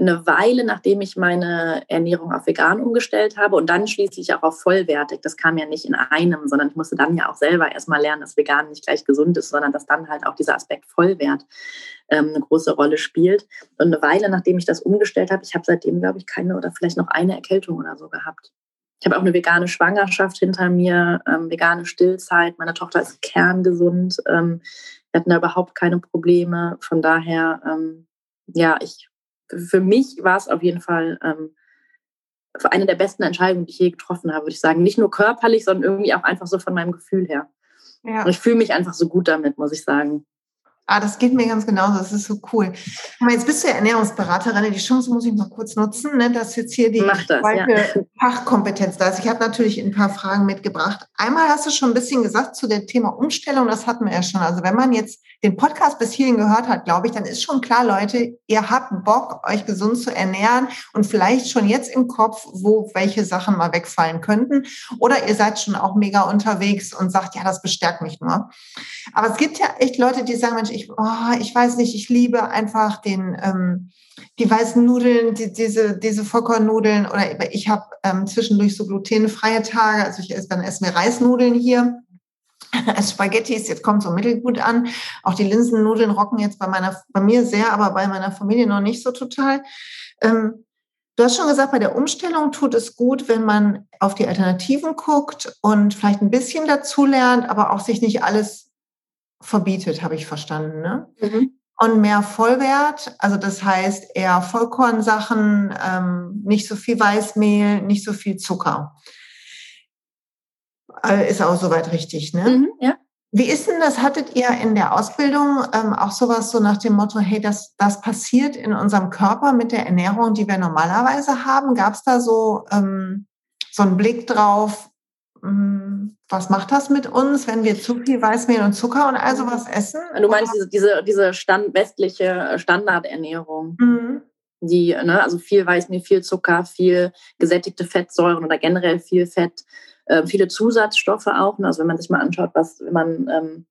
eine Weile, nachdem ich meine Ernährung auf vegan umgestellt habe und dann schließlich auch auf vollwertig, das kam ja nicht in einem, sondern ich musste dann ja auch selber erstmal lernen, dass vegan nicht gleich gesund ist, sondern dass dann halt auch dieser Aspekt Vollwert ähm, eine große Rolle spielt. Und eine Weile, nachdem ich das umgestellt habe, ich habe seitdem, glaube ich, keine oder vielleicht noch eine Erkältung oder so gehabt. Ich habe auch eine vegane Schwangerschaft hinter mir, ähm, vegane Stillzeit. Meine Tochter ist kerngesund. Ähm, wir hatten da überhaupt keine Probleme. Von daher, ähm, ja, ich für mich war es auf jeden Fall ähm, eine der besten Entscheidungen, die ich je getroffen habe, würde ich sagen. Nicht nur körperlich, sondern irgendwie auch einfach so von meinem Gefühl her. Ja. Und ich fühle mich einfach so gut damit, muss ich sagen. Ah, das geht mir ganz genauso. Das ist so cool. Aber jetzt bist du ja Ernährungsberaterin. Die Chance muss ich mal kurz nutzen, ne, dass jetzt hier die das, ja. Fachkompetenz da ist. Ich habe natürlich ein paar Fragen mitgebracht. Einmal hast du schon ein bisschen gesagt zu dem Thema Umstellung. Das hatten wir ja schon. Also wenn man jetzt den Podcast bis hierhin gehört hat, glaube ich, dann ist schon klar, Leute, ihr habt Bock, euch gesund zu ernähren und vielleicht schon jetzt im Kopf, wo welche Sachen mal wegfallen könnten. Oder ihr seid schon auch mega unterwegs und sagt, ja, das bestärkt mich nur. Aber es gibt ja echt Leute, die sagen, Mensch, ich, oh, ich weiß nicht, ich liebe einfach den, ähm, die weißen Nudeln, die, diese, diese Vollkornnudeln oder ich habe ähm, zwischendurch so glutenfreie Tage, also ich esse, dann essen wir Reisnudeln hier Spaghettis, jetzt kommt so mittelgut an. Auch die Linsennudeln rocken jetzt bei meiner, bei mir sehr, aber bei meiner Familie noch nicht so total. Ähm, du hast schon gesagt, bei der Umstellung tut es gut, wenn man auf die Alternativen guckt und vielleicht ein bisschen dazu lernt, aber auch sich nicht alles verbietet, habe ich verstanden. Ne? Mhm. Und mehr Vollwert, also das heißt eher Vollkornsachen, ähm, nicht so viel Weißmehl, nicht so viel Zucker. Äh, ist auch soweit richtig, ne? Mhm, ja. Wie ist denn das? Hattet ihr in der Ausbildung ähm, auch sowas so nach dem Motto, hey, das, das passiert in unserem Körper mit der Ernährung, die wir normalerweise haben? Gab es da so, ähm, so einen Blick drauf, ähm, was macht das mit uns, wenn wir zu viel Weißmehl und Zucker und all sowas essen? Du meinst diese, diese, diese stand, westliche Standardernährung? Mhm. Die, ne, also viel Weißmehl, viel Zucker, viel gesättigte Fettsäuren oder generell viel Fett äh, viele Zusatzstoffe auch. Ne? Also wenn man sich mal anschaut, was, wenn man, ähm,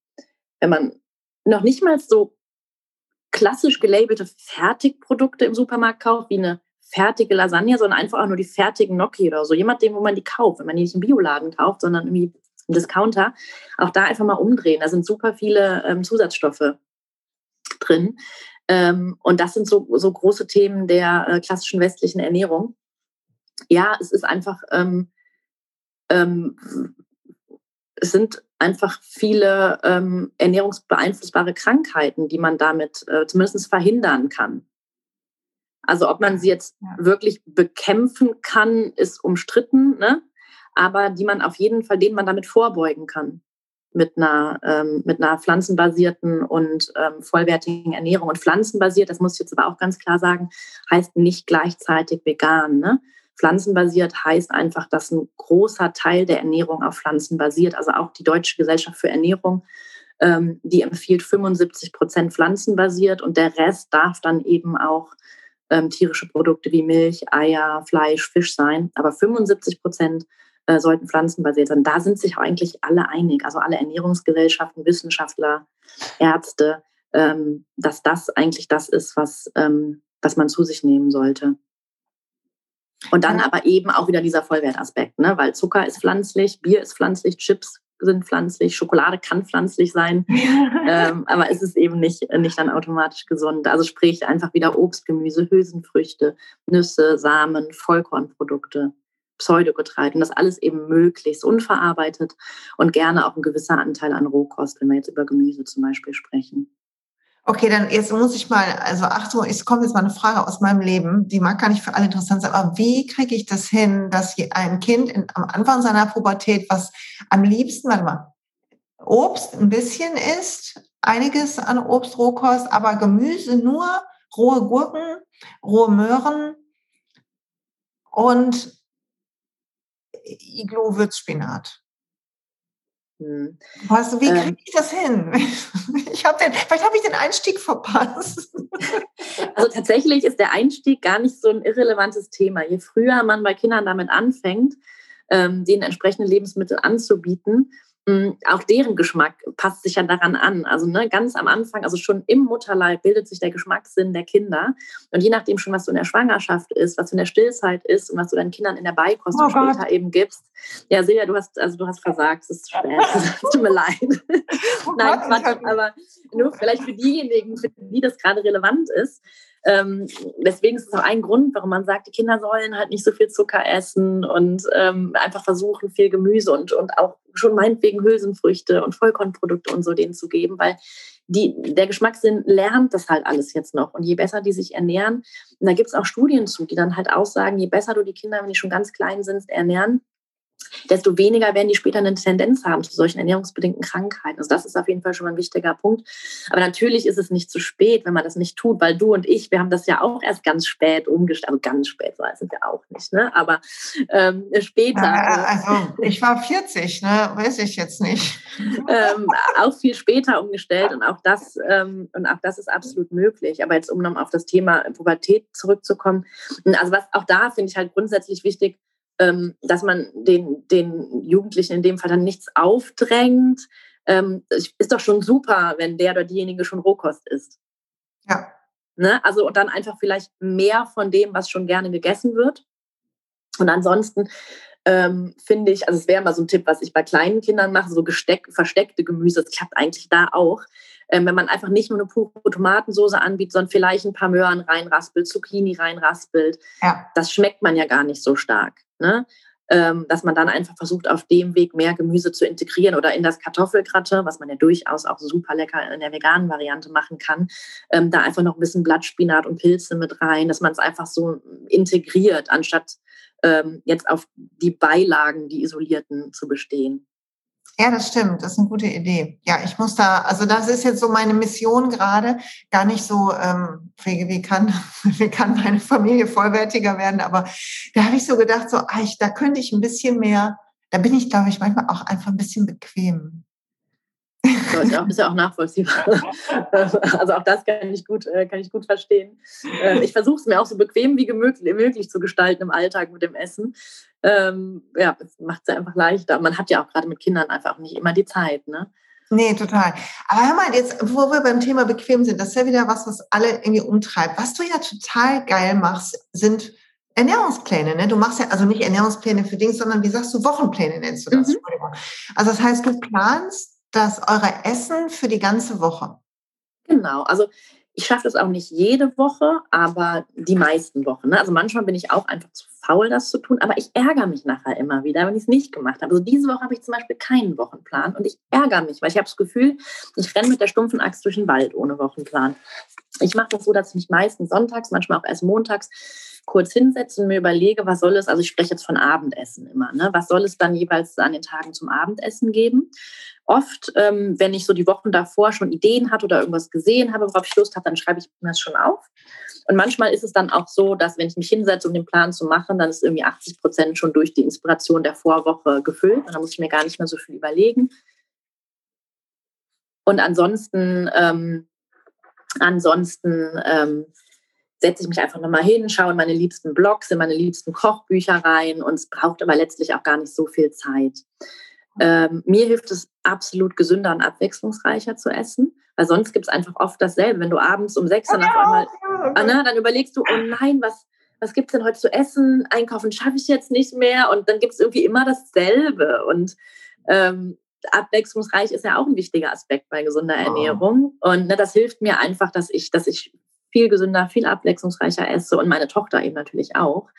wenn man noch nicht mal so klassisch gelabelte Fertigprodukte im Supermarkt kauft, wie eine fertige Lasagne, sondern einfach auch nur die fertigen Gnocchi oder so. Jemand, wo man die kauft, wenn man die nicht im Bioladen kauft, sondern irgendwie im Discounter, auch da einfach mal umdrehen. Da sind super viele ähm, Zusatzstoffe drin. Ähm, und das sind so, so große Themen der äh, klassischen westlichen Ernährung. Ja, es ist einfach ähm, ähm, es sind einfach viele ähm, ernährungsbeeinflussbare Krankheiten, die man damit äh, zumindest verhindern kann. Also ob man sie jetzt ja. wirklich bekämpfen kann, ist umstritten, ne? aber die man auf jeden Fall, denen man damit vorbeugen kann mit einer, ähm, mit einer pflanzenbasierten und ähm, vollwertigen Ernährung. Und pflanzenbasiert, das muss ich jetzt aber auch ganz klar sagen, heißt nicht gleichzeitig vegan. Ne? Pflanzenbasiert heißt einfach, dass ein großer Teil der Ernährung auf Pflanzen basiert. Also auch die Deutsche Gesellschaft für Ernährung, ähm, die empfiehlt 75 Prozent pflanzenbasiert und der Rest darf dann eben auch ähm, tierische Produkte wie Milch, Eier, Fleisch, Fisch sein. Aber 75 Prozent äh, sollten pflanzenbasiert sein. Da sind sich eigentlich alle einig, also alle Ernährungsgesellschaften, Wissenschaftler, Ärzte, ähm, dass das eigentlich das ist, was, ähm, was man zu sich nehmen sollte. Und dann aber eben auch wieder dieser Vollwertaspekt, ne? weil Zucker ist pflanzlich, Bier ist pflanzlich, Chips sind pflanzlich, Schokolade kann pflanzlich sein, ähm, aber es ist eben nicht, nicht dann automatisch gesund. Also sprich einfach wieder Obst, Gemüse, Hülsenfrüchte, Nüsse, Samen, Vollkornprodukte, Pseudogetreide und das alles eben möglichst unverarbeitet und gerne auch ein gewisser Anteil an Rohkost, wenn wir jetzt über Gemüse zum Beispiel sprechen. Okay, dann jetzt muss ich mal, also Achtung, es kommt jetzt mal eine Frage aus meinem Leben, die mag gar nicht für alle interessant sein, aber wie kriege ich das hin, dass ein Kind in, am Anfang seiner Pubertät, was am liebsten, warte mal, Obst ein bisschen isst, einiges an Obst, Rohkost, aber Gemüse nur rohe Gurken, rohe Möhren und Iglo-Würzspinat. Hm. Du, wie kriege ähm. ich das hin? Ich hab den, vielleicht habe ich den Einstieg verpasst. Also tatsächlich ist der Einstieg gar nicht so ein irrelevantes Thema. Je früher man bei Kindern damit anfängt, ähm, denen entsprechende Lebensmittel anzubieten, auch deren Geschmack passt sich ja daran an. Also ne, ganz am Anfang, also schon im Mutterleib bildet sich der Geschmackssinn der Kinder. Und je nachdem schon, was du in der Schwangerschaft ist, was du in der Stillzeit ist und was du deinen Kindern in der Beikost oh später Gott. eben gibst. Ja, Silja, du hast, also du hast versagt, es ist schwer. Es tut mir leid. Oh Nein, Quatsch, aber nur vielleicht für diejenigen, für die das gerade relevant ist. Ähm, deswegen ist es auch ein Grund, warum man sagt, die Kinder sollen halt nicht so viel Zucker essen und ähm, einfach versuchen, viel Gemüse und, und auch schon meinetwegen Hülsenfrüchte und Vollkornprodukte und so denen zu geben, weil die, der Geschmackssinn lernt das halt alles jetzt noch. Und je besser die sich ernähren, und da gibt es auch Studien zu, die dann halt aussagen, je besser du die Kinder, wenn die schon ganz klein sind, ernähren, desto weniger werden die später eine Tendenz haben zu solchen ernährungsbedingten Krankheiten. Also das ist auf jeden Fall schon mal ein wichtiger Punkt. Aber natürlich ist es nicht zu spät, wenn man das nicht tut, weil du und ich, wir haben das ja auch erst ganz spät umgestellt, also ganz spät, so alt sind wir auch nicht, ne? aber ähm, später. Ja, also ich war 40, ne? weiß ich jetzt nicht. ähm, auch viel später umgestellt und auch das ähm, und auch das ist absolut möglich. Aber jetzt um noch auf das Thema Pubertät zurückzukommen, also was auch da finde ich halt grundsätzlich wichtig, ähm, dass man den, den Jugendlichen in dem Fall dann nichts aufdrängt. Ähm, ist doch schon super, wenn der oder diejenige schon Rohkost ist. Ja. Ne? Also und dann einfach vielleicht mehr von dem, was schon gerne gegessen wird. Und ansonsten ähm, finde ich, also es wäre mal so ein Tipp, was ich bei kleinen Kindern mache, so gesteck, versteckte Gemüse, das klappt eigentlich da auch. Ähm, wenn man einfach nicht nur eine pure Tomatensauce anbietet, sondern vielleicht ein paar Möhren reinraspelt, Zucchini reinraspelt, ja. das schmeckt man ja gar nicht so stark. Ne? Ähm, dass man dann einfach versucht, auf dem Weg mehr Gemüse zu integrieren oder in das Kartoffelgratte, was man ja durchaus auch super lecker in der veganen Variante machen kann, ähm, da einfach noch ein bisschen Blattspinat und Pilze mit rein, dass man es einfach so integriert, anstatt ähm, jetzt auf die Beilagen, die isolierten, zu bestehen. Ja, das stimmt. Das ist eine gute Idee. Ja, ich muss da, also das ist jetzt so meine Mission gerade, gar nicht so, ähm, wie, wie, kann, wie kann meine Familie vollwertiger werden, aber da habe ich so gedacht, so, ach, ich, da könnte ich ein bisschen mehr, da bin ich, glaube ich, manchmal auch einfach ein bisschen bequem. So, ist, ja auch, ist ja auch nachvollziehbar. Also auch das kann ich gut, äh, kann ich gut verstehen. Ähm, ich versuche es mir auch so bequem wie möglich zu gestalten im Alltag mit dem Essen. Ähm, ja, es macht es einfach leichter. Man hat ja auch gerade mit Kindern einfach nicht immer die Zeit, ne? Nee, total. Aber hör mal, jetzt, wo wir beim Thema bequem sind, das ist ja wieder was, was alle irgendwie umtreibt. Was du ja total geil machst, sind Ernährungspläne, ne? Du machst ja also nicht Ernährungspläne für Dings, sondern wie sagst du, Wochenpläne nennst du das. Mhm. Also das heißt, du planst das eure Essen für die ganze Woche? Genau, also ich schaffe das auch nicht jede Woche, aber die meisten Wochen. Ne? Also manchmal bin ich auch einfach zu faul, das zu tun, aber ich ärgere mich nachher immer wieder, wenn ich es nicht gemacht habe. Also diese Woche habe ich zum Beispiel keinen Wochenplan und ich ärgere mich, weil ich habe das Gefühl, ich renne mit der stumpfen Axt durch den Wald ohne Wochenplan. Ich mache das so, dass ich mich meistens sonntags, manchmal auch erst montags kurz hinsetze und mir überlege, was soll es, also ich spreche jetzt von Abendessen immer, ne? was soll es dann jeweils an den Tagen zum Abendessen geben? Oft, ähm, wenn ich so die Wochen davor schon Ideen hatte oder irgendwas gesehen habe, worauf ich Lust habe, dann schreibe ich mir das schon auf. Und manchmal ist es dann auch so, dass wenn ich mich hinsetze, um den Plan zu machen, dann ist irgendwie 80 Prozent schon durch die Inspiration der Vorwoche gefüllt. Und dann muss ich mir gar nicht mehr so viel überlegen. Und ansonsten, ähm, ansonsten ähm, setze ich mich einfach nochmal hin, schaue in meine liebsten Blogs, in meine liebsten Kochbücher rein und es braucht aber letztlich auch gar nicht so viel Zeit. Ähm, mir hilft es absolut gesünder und abwechslungsreicher zu essen, weil sonst gibt es einfach oft dasselbe. Wenn du abends um sechs dann auf einmal, Anna, dann überlegst du, oh nein, was, was gibt es denn heute zu essen? Einkaufen schaffe ich jetzt nicht mehr und dann gibt es irgendwie immer dasselbe. Und ähm, abwechslungsreich ist ja auch ein wichtiger Aspekt bei gesunder Ernährung. Und ne, das hilft mir einfach, dass ich, dass ich viel gesünder, viel abwechslungsreicher esse und meine Tochter eben natürlich auch.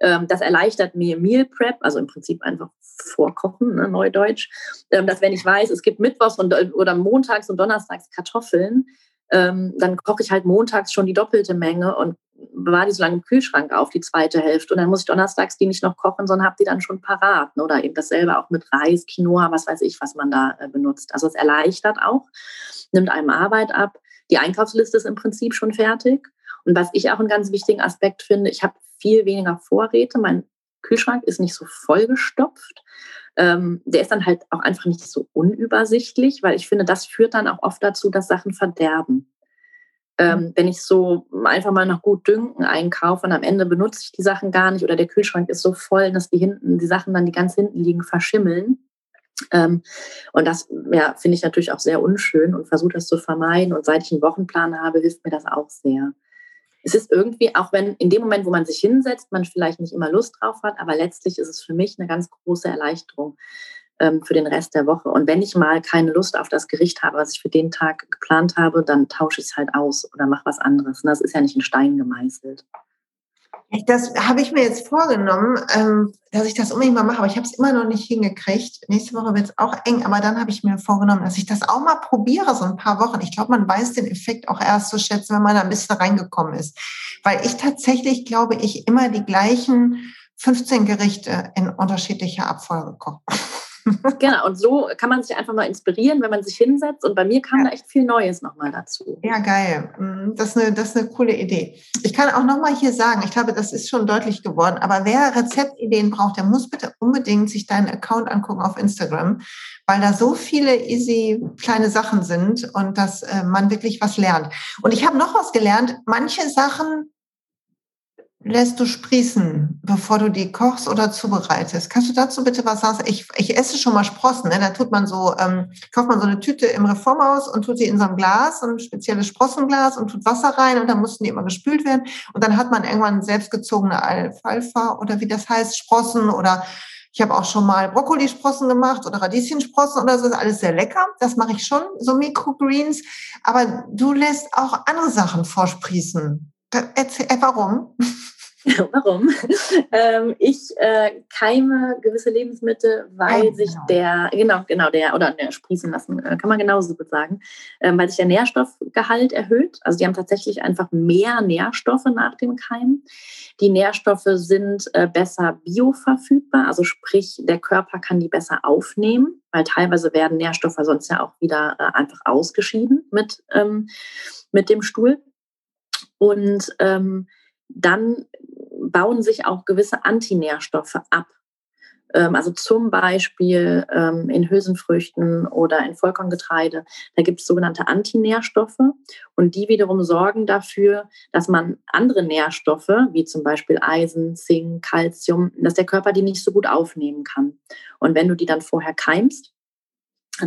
Ähm, das erleichtert mir Meal Prep, also im Prinzip einfach vorkochen, ne, Neudeutsch. Ähm, dass wenn ich weiß, es gibt Mittwochs und, oder montags und donnerstags Kartoffeln, ähm, dann koche ich halt montags schon die doppelte Menge und bewahre die so lange im Kühlschrank auf, die zweite Hälfte. Und dann muss ich donnerstags die nicht noch kochen, sondern habe die dann schon parat. Ne? Oder eben dasselbe auch mit Reis, Quinoa, was weiß ich, was man da äh, benutzt. Also es erleichtert auch, nimmt einem Arbeit ab. Die Einkaufsliste ist im Prinzip schon fertig. Und was ich auch einen ganz wichtigen Aspekt finde, ich habe viel weniger Vorräte. Mein Kühlschrank ist nicht so vollgestopft. Ähm, der ist dann halt auch einfach nicht so unübersichtlich, weil ich finde, das führt dann auch oft dazu, dass Sachen verderben. Ähm, mhm. wenn ich so einfach mal nach gut Dünken einkaufe und am Ende benutze ich die Sachen gar nicht oder der Kühlschrank ist so voll, dass die hinten, die Sachen dann, die ganz hinten liegen, verschimmeln. Ähm, und das ja, finde ich natürlich auch sehr unschön und versuche das zu vermeiden. Und seit ich einen Wochenplan habe, hilft mir das auch sehr. Es ist irgendwie, auch wenn in dem Moment, wo man sich hinsetzt, man vielleicht nicht immer Lust drauf hat, aber letztlich ist es für mich eine ganz große Erleichterung, ähm, für den Rest der Woche. Und wenn ich mal keine Lust auf das Gericht habe, was ich für den Tag geplant habe, dann tausche ich es halt aus oder mache was anderes. Und das ist ja nicht in Stein gemeißelt. Das habe ich mir jetzt vorgenommen, ähm, dass ich das unbedingt mal mache, aber ich habe es immer noch nicht hingekriegt. Nächste Woche wird es auch eng, aber dann habe ich mir vorgenommen, dass ich das auch mal probiere, so ein paar Wochen. Ich glaube, man weiß den Effekt auch erst zu schätzen, wenn man da ein bisschen reingekommen ist. Weil ich tatsächlich, glaube ich, immer die gleichen 15 Gerichte in unterschiedlicher Abfolge koche. Genau, und so kann man sich einfach mal inspirieren, wenn man sich hinsetzt. Und bei mir kam ja. da echt viel Neues nochmal dazu. Ja, geil. Mhm, das ist, eine, das ist eine coole Idee. Ich kann auch nochmal hier sagen, ich glaube, das ist schon deutlich geworden, aber wer Rezeptideen braucht, der muss bitte unbedingt sich deinen Account angucken auf Instagram, weil da so viele easy kleine Sachen sind und dass äh, man wirklich was lernt. Und ich habe noch was gelernt. Manche Sachen lässt du sprießen, bevor du die kochst oder zubereitest. Kannst du dazu bitte was sagen? Ich, ich esse schon mal Sprossen. Ne? Da tut man so, ähm, kauft man so eine Tüte im Reformhaus und tut sie in so ein Glas, so ein spezielles Sprossenglas und tut Wasser rein und dann mussten die immer gespült werden. Und dann hat man irgendwann selbstgezogene Alfalfa oder wie das heißt, Sprossen oder ich habe auch schon mal Brokkolisprossen gemacht oder Radieschensprossen oder so. Das ist alles sehr lecker. Das mache ich schon, so Mikrogreens. Aber du lässt auch andere Sachen vorsprießen. Erzähl, äh, warum? Warum? ähm, ich äh, keime gewisse Lebensmittel, weil oh, sich genau. der, genau, genau, der, oder ne, sprießen lassen, äh, kann man genauso gut sagen, ähm, weil sich der Nährstoffgehalt erhöht. Also die haben tatsächlich einfach mehr Nährstoffe nach dem Keimen. Die Nährstoffe sind äh, besser bioverfügbar, also sprich, der Körper kann die besser aufnehmen, weil teilweise werden Nährstoffe sonst ja auch wieder äh, einfach ausgeschieden mit, ähm, mit dem Stuhl. Und ähm, dann bauen sich auch gewisse Antinährstoffe ab. Ähm, also zum Beispiel ähm, in Hülsenfrüchten oder in Vollkorngetreide, da gibt es sogenannte Antinährstoffe und die wiederum sorgen dafür, dass man andere Nährstoffe, wie zum Beispiel Eisen, Zink, Calcium, dass der Körper die nicht so gut aufnehmen kann. Und wenn du die dann vorher keimst,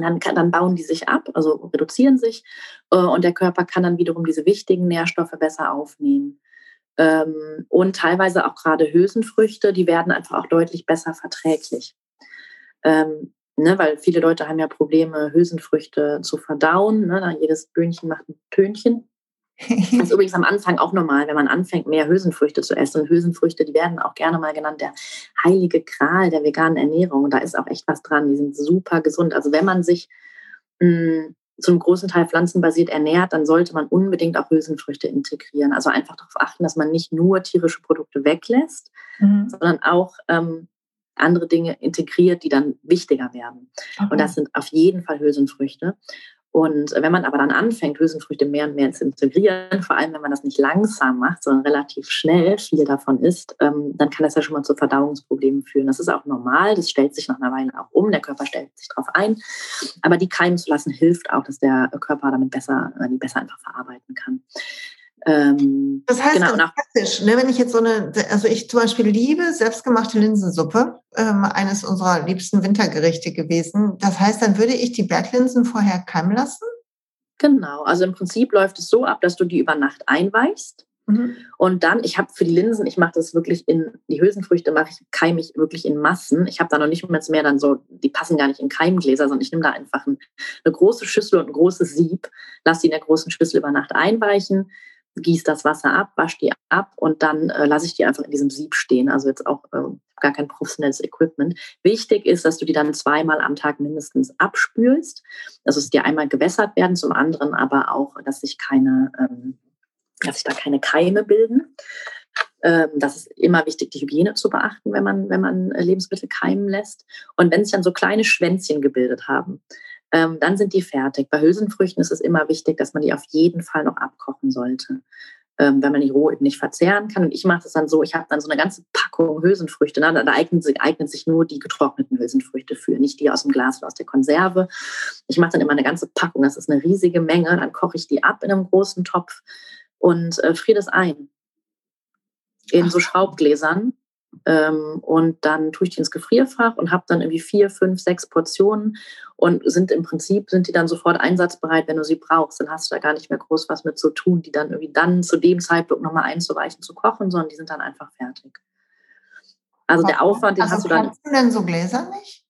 dann, dann, bauen die sich ab, also reduzieren sich äh, und der Körper kann dann wiederum diese wichtigen Nährstoffe besser aufnehmen. Ähm, und teilweise auch gerade Hülsenfrüchte, die werden einfach auch deutlich besser verträglich. Ähm, ne, weil viele Leute haben ja Probleme, Hülsenfrüchte zu verdauen. Ne? Jedes Böhnchen macht ein Tönchen. Das ist übrigens am Anfang auch normal, wenn man anfängt, mehr Hülsenfrüchte zu essen. Und Hülsenfrüchte, die werden auch gerne mal genannt der heilige Gral der veganen Ernährung. Und da ist auch echt was dran. Die sind super gesund. Also wenn man sich mh, hm, zum großen Teil pflanzenbasiert ernährt, dann sollte man unbedingt auch Hülsenfrüchte integrieren. Also einfach darauf achten, dass man nicht nur tierische Produkte weglässt, mhm. sondern auch ähm, andere Dinge integriert, die dann wichtiger werden. Okay. Und das sind auf jeden Fall Hülsenfrüchte. Und wenn man aber dann anfängt, Hülsenfrüchte mehr und mehr zu integrieren, vor allem wenn man das nicht langsam macht, sondern relativ schnell viel davon isst, ähm, dann kann das ja schon mal zu Verdauungsproblemen führen. Das ist auch normal, das stellt sich nach einer Weile auch um, der Körper stellt sich darauf ein. Aber die keimen zu lassen hilft auch, dass der Körper damit besser, äh, die besser einfach verarbeiten kann. Ähm, das heißt, genau, praktisch, ne, wenn ich jetzt so eine, also ich zum Beispiel liebe selbstgemachte Linsensuppe, ähm, eines unserer liebsten Wintergerichte gewesen. Das heißt, dann würde ich die Berglinsen vorher keimen lassen? Genau, also im Prinzip läuft es so ab, dass du die über Nacht einweichst. Mhm. Und dann, ich habe für die Linsen, ich mache das wirklich in, die Hülsenfrüchte mache ich, keime ich wirklich in Massen. Ich habe da noch nicht mehr dann so, die passen gar nicht in Keimgläser, sondern ich nehme da einfach ein, eine große Schüssel und ein großes Sieb, lasse die in der großen Schüssel über Nacht einweichen, gieße das Wasser ab, wasche die ab und dann äh, lasse ich die einfach in diesem Sieb stehen. Also jetzt auch äh, gar kein professionelles Equipment. Wichtig ist, dass du die dann zweimal am Tag mindestens abspülst. Also es dir einmal gewässert werden, zum anderen aber auch, dass sich keine, ähm, dass sich da keine Keime bilden. Ähm, das ist immer wichtig, die Hygiene zu beachten, wenn man, wenn man äh, Lebensmittel keimen lässt. Und wenn sich dann so kleine Schwänzchen gebildet haben, ähm, dann sind die fertig. Bei Hülsenfrüchten ist es immer wichtig, dass man die auf jeden Fall noch abkochen sollte. ähm, wenn man die roh eben nicht verzehren kann. Und ich mache das dann so, ich habe dann so eine ganze Packung Hülsenfrüchte. Ne? Da eignen sich, eignen sich nur die getrockneten Hülsenfrüchte für, nicht die aus dem Glas oder aus der Konserve. Ich mache dann immer eine ganze Packung, das ist eine riesige Menge. Dann koche ich die ab in einem großen Topf und äh, friere das ein. In so Schraubgläsern. Ähm, und dann tue ich die ins Gefrierfach und habe dann irgendwie vier, fünf, sechs Portionen und sind im Prinzip, sind die dann sofort einsatzbereit, wenn du sie brauchst. Dann hast du da gar nicht mehr groß was mit zu tun, die dann irgendwie dann zu dem Zeitpunkt nochmal einzuweichen, zu kochen, sondern die sind dann einfach fertig. Also der Aufwand, den also hast du dann. denn so Gläser nicht?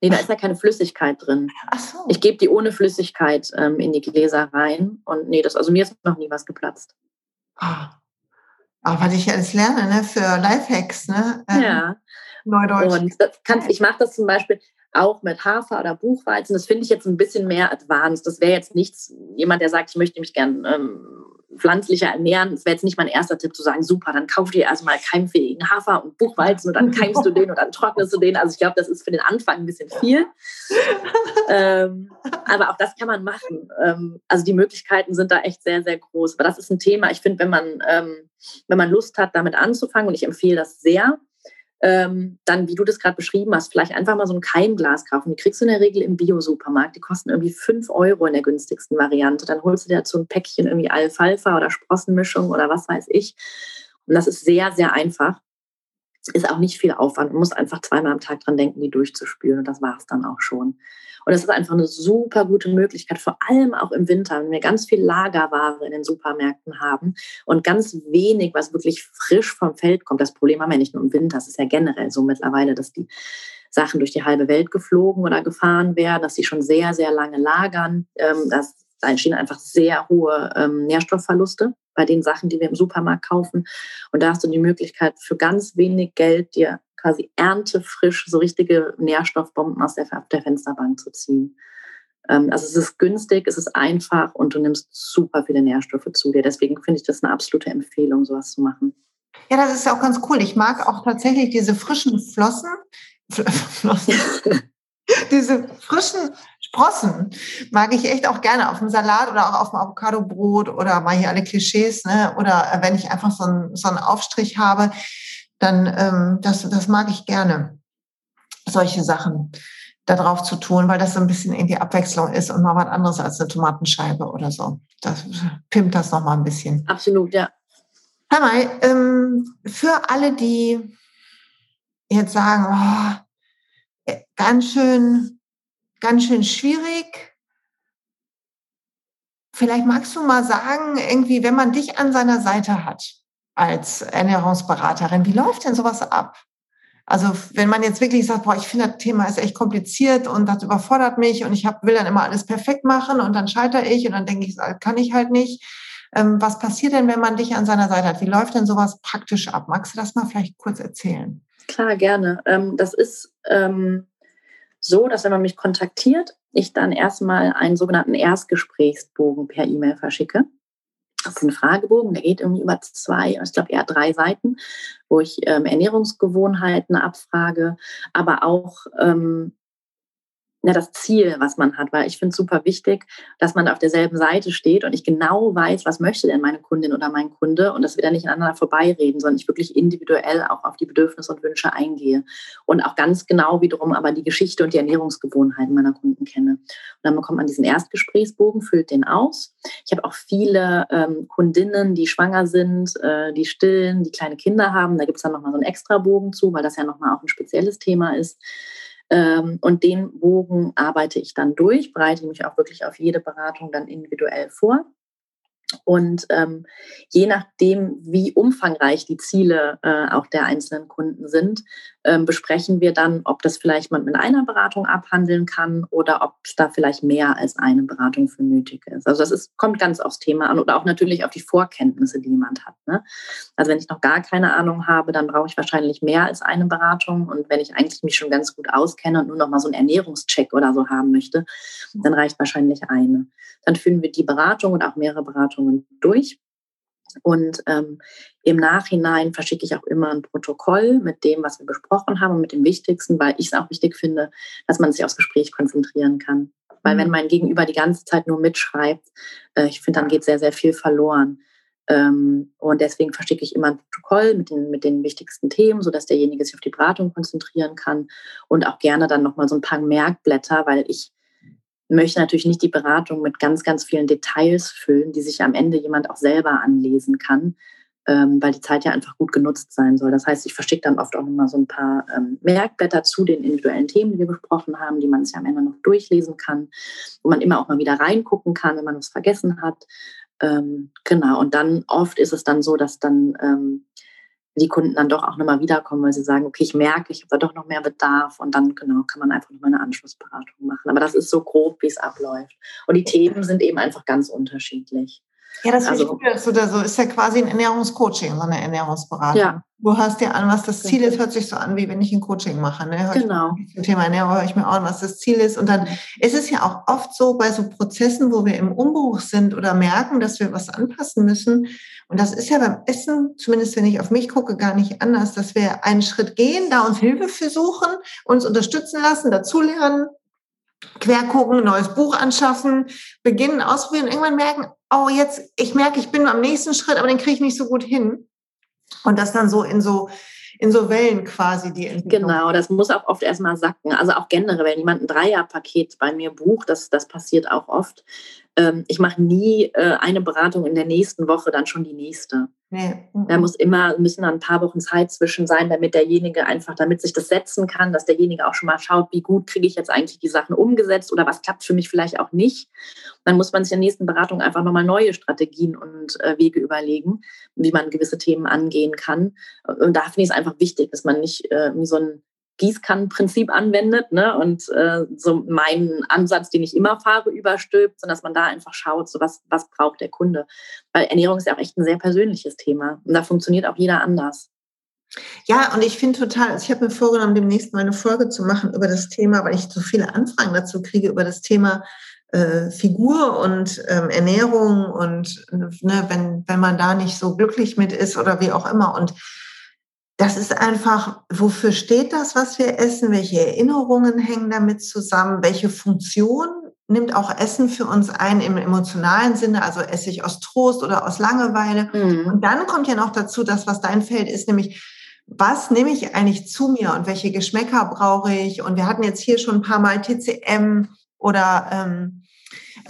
Nee, da ist ja keine Flüssigkeit drin. Ach so. Ich gebe die ohne Flüssigkeit ähm, in die Gläser rein. Und nee, das, also mir ist noch nie was geplatzt. Ah. Auch was ich alles lerne, ne? Für Lifehacks, ne? Ähm, ja. Neudeutsch. Und kann, ich mache das zum Beispiel auch mit Hafer oder Buchweizen. Das finde ich jetzt ein bisschen mehr advanced. Das wäre jetzt nichts, jemand, der sagt, ich möchte mich gern ähm, pflanzlicher ernähren. Das wäre jetzt nicht mein erster Tipp zu sagen, super, dann kauf dir erstmal keimfähigen Hafer und Buchweizen und dann keimst du den und dann trocknest du den. Also ich glaube, das ist für den Anfang ein bisschen viel. ähm, aber auch das kann man machen. Ähm, also die Möglichkeiten sind da echt sehr, sehr groß. Aber das ist ein Thema. Ich finde, wenn man, ähm, wenn man Lust hat, damit anzufangen, und ich empfehle das sehr, ähm, dann, wie du das gerade beschrieben hast, vielleicht einfach mal so ein Keimglas kaufen. Die kriegst du in der Regel im Bio-Supermarkt. Die kosten irgendwie 5 Euro in der günstigsten Variante. Dann holst du dir dazu ein Päckchen irgendwie Alfalfa oder Sprossenmischung oder was weiß ich. Und das ist sehr, sehr einfach. Ist auch nicht viel Aufwand. Man muss einfach zweimal am Tag dran denken, die durchzuspülen. Und das war es dann auch schon. Und das ist einfach eine super gute Möglichkeit, vor allem auch im Winter, wenn wir ganz viel Lagerware in den Supermärkten haben und ganz wenig, was wirklich frisch vom Feld kommt. Das Problem haben wir nicht nur im Winter, es ist ja generell so mittlerweile, dass die Sachen durch die halbe Welt geflogen oder gefahren werden, dass sie schon sehr, sehr lange lagern. Ähm, das, da entstehen einfach sehr hohe ähm, Nährstoffverluste bei den Sachen, die wir im Supermarkt kaufen. Und da hast du die Möglichkeit, für ganz wenig Geld dir quasi erntefrisch so richtige Nährstoffbomben aus der, der Fensterbank zu ziehen. Ähm, also es ist günstig, es ist einfach und du nimmst super viele Nährstoffe zu dir. Deswegen finde ich das eine absolute Empfehlung, sowas zu machen. Ja, das ist auch ganz cool. Ich mag auch tatsächlich diese frischen Flossen. Flossen. diese frischen Sprossen mag ich echt auch gerne auf dem Salat oder auch auf dem Avocado-Brot oder mal hier alle Klischees, ne? Oder wenn ich einfach so einen, so einen Aufstrich habe, dann ähm, das, das mag ich gerne, solche Sachen da drauf zu tun, weil das so ein bisschen irgendwie Abwechslung ist und mal was anderes als eine Tomatenscheibe oder so. Das pimmt das noch mal ein bisschen. Absolut, ja. Hör mal, ähm, für alle, die jetzt sagen, oh, äh, ganz schön, ganz schön schwierig. Vielleicht magst du mal sagen, irgendwie, wenn man dich an seiner Seite hat, als Ernährungsberaterin. Wie läuft denn sowas ab? Also wenn man jetzt wirklich sagt, boah, ich finde das Thema ist echt kompliziert und das überfordert mich und ich hab, will dann immer alles perfekt machen und dann scheitere ich und dann denke ich, kann ich halt nicht. Ähm, was passiert denn, wenn man dich an seiner Seite hat? Wie läuft denn sowas praktisch ab? Magst du das mal vielleicht kurz erzählen? Klar, gerne. Ähm, das ist ähm, so, dass wenn man mich kontaktiert, ich dann erstmal einen sogenannten Erstgesprächsbogen per E-Mail verschicke. Das ist ein Fragebogen, der geht irgendwie über zwei, ich glaube eher drei Seiten, wo ich ähm, Ernährungsgewohnheiten abfrage, aber auch ähm, ja, das Ziel, was man hat, weil ich finde es super wichtig, dass man auf derselben Seite steht und ich genau weiß, was möchte denn meine Kundin oder mein Kunde und dass wir da nicht aneinander vorbeireden, sondern ich wirklich individuell auch auf die Bedürfnisse und Wünsche eingehe und auch ganz genau wiederum aber die Geschichte und die Ernährungsgewohnheiten meiner Kunden kenne. Und dann bekommt man diesen Erstgesprächsbogen, füllt den aus. Ich habe auch viele ähm, Kundinnen, die schwanger sind, äh, die stillen, die kleine Kinder haben. Da gibt es dann nochmal so einen Extrabogen zu, weil das ja nochmal auch ein spezielles Thema ist. Ähm, und den Bogen arbeite ich dann durch, bereite mich auch wirklich auf jede Beratung dann individuell vor. Und ähm, je nachdem, wie umfangreich die Ziele äh, auch der einzelnen Kunden sind, ähm, besprechen wir dann, ob das vielleicht man mit einer Beratung abhandeln kann oder ob es da vielleicht mehr als eine Beratung für nötig ist. Also das ist, kommt ganz aufs Thema an oder auch natürlich auf die Vorkenntnisse, die jemand hat. Ne? Also wenn ich noch gar keine Ahnung habe, dann brauche ich wahrscheinlich mehr als eine Beratung. Und wenn ich eigentlich mich schon ganz gut auskenne und nur noch mal so einen Ernährungscheck oder so haben möchte, dann reicht wahrscheinlich eine. Dann führen wir die Beratung und auch mehrere Beratungen durch. Und ähm, im Nachhinein verschicke ich auch immer ein Protokoll mit dem, was wir besprochen haben und mit dem Wichtigsten, weil ich es auch wichtig finde, dass man sich aufs Gespräch konzentrieren kann. Weil mhm. wenn mein Gegenüber die ganze Zeit nur mitschreibt, äh, ich finde, dann geht sehr, sehr viel verloren. Ähm, und deswegen verschicke ich immer ein Protokoll mit den, mit den wichtigsten Themen, sodass derjenige sich auf die Beratung konzentrieren kann und auch gerne dann nochmal so ein paar Merkblätter, weil ich möchte natürlich nicht die Beratung mit ganz, ganz vielen Details füllen, die sich am Ende jemand auch selber anlesen kann, ähm, weil die Zeit ja einfach gut genutzt sein soll. Das heißt, ich verschicke dann oft auch nochmal so ein paar ähm, Merkblätter zu den individuellen Themen, die wir besprochen haben, die man sich am Ende noch durchlesen kann, wo man immer auch mal wieder reingucken kann, wenn man was vergessen hat. Ähm, genau, und dann oft ist es dann so, dass dann ähm, die Kunden dann doch auch nochmal wiederkommen, weil sie sagen, okay, ich merke, ich habe da doch noch mehr Bedarf und dann genau kann man einfach nochmal eine Anschlussberatung machen. Aber das ist so grob, wie es abläuft. Und die Themen sind eben einfach ganz unterschiedlich. Ja, das also, gut, oder so ist ja quasi ein Ernährungscoaching, so eine Ernährungsberatung. Ja. Du hast dir an, was das Ziel ist, hört sich so an, wie wenn ich ein Coaching mache. Ne? Hör genau. Zum Thema Ernährung höre ich mir auch an, was das Ziel ist. Und dann ist es ja auch oft so bei so Prozessen, wo wir im Umbruch sind oder merken, dass wir was anpassen müssen. Und das ist ja beim Essen, zumindest wenn ich auf mich gucke, gar nicht anders, dass wir einen Schritt gehen, da uns Hilfe für suchen, uns unterstützen lassen, dazulernen, quer gucken, neues Buch anschaffen, beginnen, ausprobieren, irgendwann merken, oh, jetzt, ich merke, ich bin am nächsten Schritt, aber den kriege ich nicht so gut hin. Und das dann so in so, in so Wellen quasi die Entwicklung. Genau, das muss auch oft erstmal sacken. Also auch generell, wenn jemand ein Dreierpaket bei mir bucht, das, das passiert auch oft. Ähm, ich mache nie äh, eine Beratung in der nächsten Woche, dann schon die nächste. Nee. Da muss immer, müssen dann ein paar Wochen Zeit zwischen sein, damit derjenige einfach, damit sich das setzen kann, dass derjenige auch schon mal schaut, wie gut kriege ich jetzt eigentlich die Sachen umgesetzt oder was klappt für mich vielleicht auch nicht. Dann muss man sich in der nächsten Beratung einfach nochmal neue Strategien und äh, Wege überlegen, wie man gewisse Themen angehen kann. Und da finde ich es einfach wichtig, dass man nicht äh, so ein Gießkannenprinzip anwendet ne? und äh, so meinen Ansatz, den ich immer fahre, überstülpt, sondern dass man da einfach schaut, so was, was braucht der Kunde. Weil Ernährung ist ja auch echt ein sehr persönliches Thema und da funktioniert auch jeder anders. Ja, und ich finde total, also ich habe mir vorgenommen, demnächst mal eine Folge zu machen über das Thema, weil ich so viele Anfragen dazu kriege, über das Thema äh, Figur und ähm, Ernährung und ne, wenn, wenn man da nicht so glücklich mit ist oder wie auch immer. Und das ist einfach, wofür steht das, was wir essen? Welche Erinnerungen hängen damit zusammen? Welche Funktion nimmt auch Essen für uns ein im emotionalen Sinne? Also esse ich aus Trost oder aus Langeweile? Mhm. Und dann kommt ja noch dazu, das, was dein Feld ist, nämlich was nehme ich eigentlich zu mir und welche Geschmäcker brauche ich? Und wir hatten jetzt hier schon ein paar Mal TCM oder ähm, äh,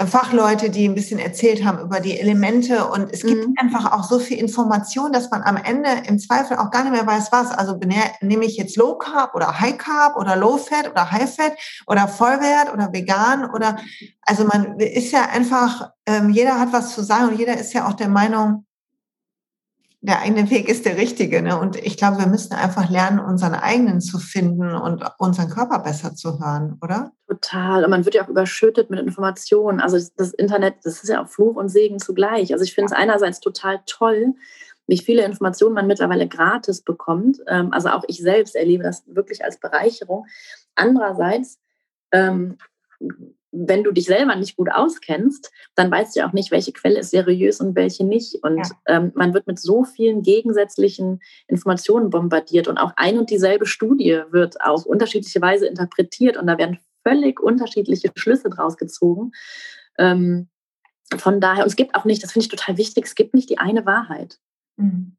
Fachleute, die ein bisschen erzählt haben über die Elemente. Und es gibt mhm. einfach auch so viel Information, dass man am Ende im Zweifel auch gar nicht mehr weiß, was. Also nehme ich jetzt Low Carb oder High Carb oder Low Fat oder High Fat oder Vollwert oder vegan oder also man ist ja einfach, ähm, jeder hat was zu sagen und jeder ist ja auch der Meinung, der eigene Weg ist der richtige. Ne? Und ich glaube, wir müssen einfach lernen, unseren eigenen zu finden und unseren Körper besser zu hören, oder? Total. Und man wird ja auch überschüttet mit Informationen. Also das Internet, das ist ja auch Fluch und Segen zugleich. Also ich finde es einerseits total toll, wie viele Informationen man mittlerweile gratis bekommt. Ähm, also auch ich selbst erlebe das wirklich als Bereicherung. Andererseits ähm, wenn du dich selber nicht gut auskennst, dann weißt du ja auch nicht, welche Quelle ist seriös und welche nicht. Und ja. ähm, man wird mit so vielen gegensätzlichen Informationen bombardiert und auch ein und dieselbe Studie wird auf unterschiedliche Weise interpretiert und da werden völlig unterschiedliche Schlüsse draus gezogen. Ähm, von daher, und es gibt auch nicht, das finde ich total wichtig, es gibt nicht die eine Wahrheit. Mhm.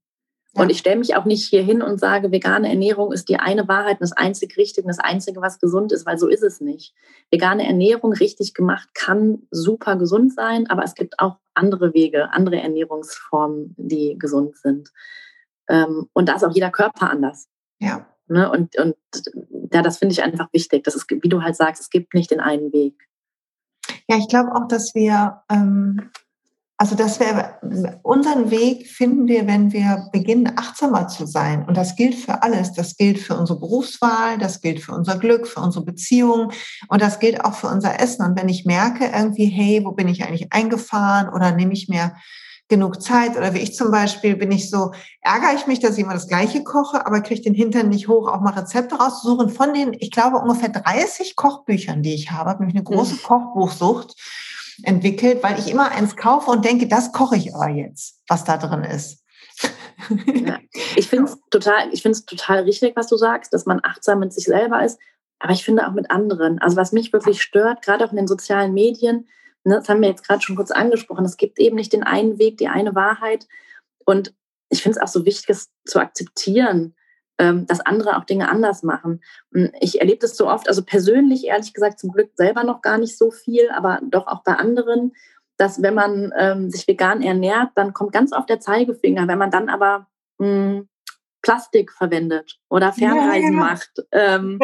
Und ich stelle mich auch nicht hier hin und sage, vegane Ernährung ist die eine Wahrheit und das einzig Richtige und das Einzige, was gesund ist, weil so ist es nicht. Vegane Ernährung richtig gemacht kann super gesund sein, aber es gibt auch andere Wege, andere Ernährungsformen, die gesund sind. Ähm, und da ist auch jeder Körper anders. Ja. Ne? Und, und ja, das finde ich einfach wichtig. Das ist, wie du halt sagst, es gibt nicht den einen Weg. Ja, ich glaube auch, dass wir ähm, also das wäre unseren Weg finden wir, wenn wir beginnen, achtsamer zu sein. Und das gilt für alles. Das gilt für unsere Berufswahl, das gilt für unser Glück, für unsere Beziehungen und das gilt auch für unser Essen. Und wenn ich merke irgendwie, hey, wo bin ich eigentlich eingefahren oder nehme ich mir genug Zeit oder wie ich zum Beispiel bin ich so, ärgere ich mich, dass ich immer das Gleiche koche, aber kriege den Hintern nicht hoch, auch mal Rezepte rauszusuchen. Von den, ich glaube, ungefähr 30 Kochbüchern, die ich habe, habe ich eine große mhm. Kochbuchsucht entwickelt, weil ich immer eins kaufe und denke, das koche ich aber jetzt, was da drin ist. Ja, ich finde es total, total richtig, was du sagst, dass man achtsam mit sich selber ist, aber ich finde auch mit anderen. Also was mich wirklich stört, gerade auch in den sozialen Medien, ne, das haben wir jetzt gerade schon kurz angesprochen, es gibt eben nicht den einen Weg, die eine Wahrheit. Und ich finde es auch so wichtig, es zu akzeptieren, dass andere auch Dinge anders machen. Und ich erlebe das so oft, also persönlich ehrlich gesagt zum Glück selber noch gar nicht so viel, aber doch auch bei anderen, dass wenn man ähm, sich vegan ernährt, dann kommt ganz oft der Zeigefinger. Wenn man dann aber mh, hm, Plastik verwendet oder Fernreisen ja, ja. macht. Ähm,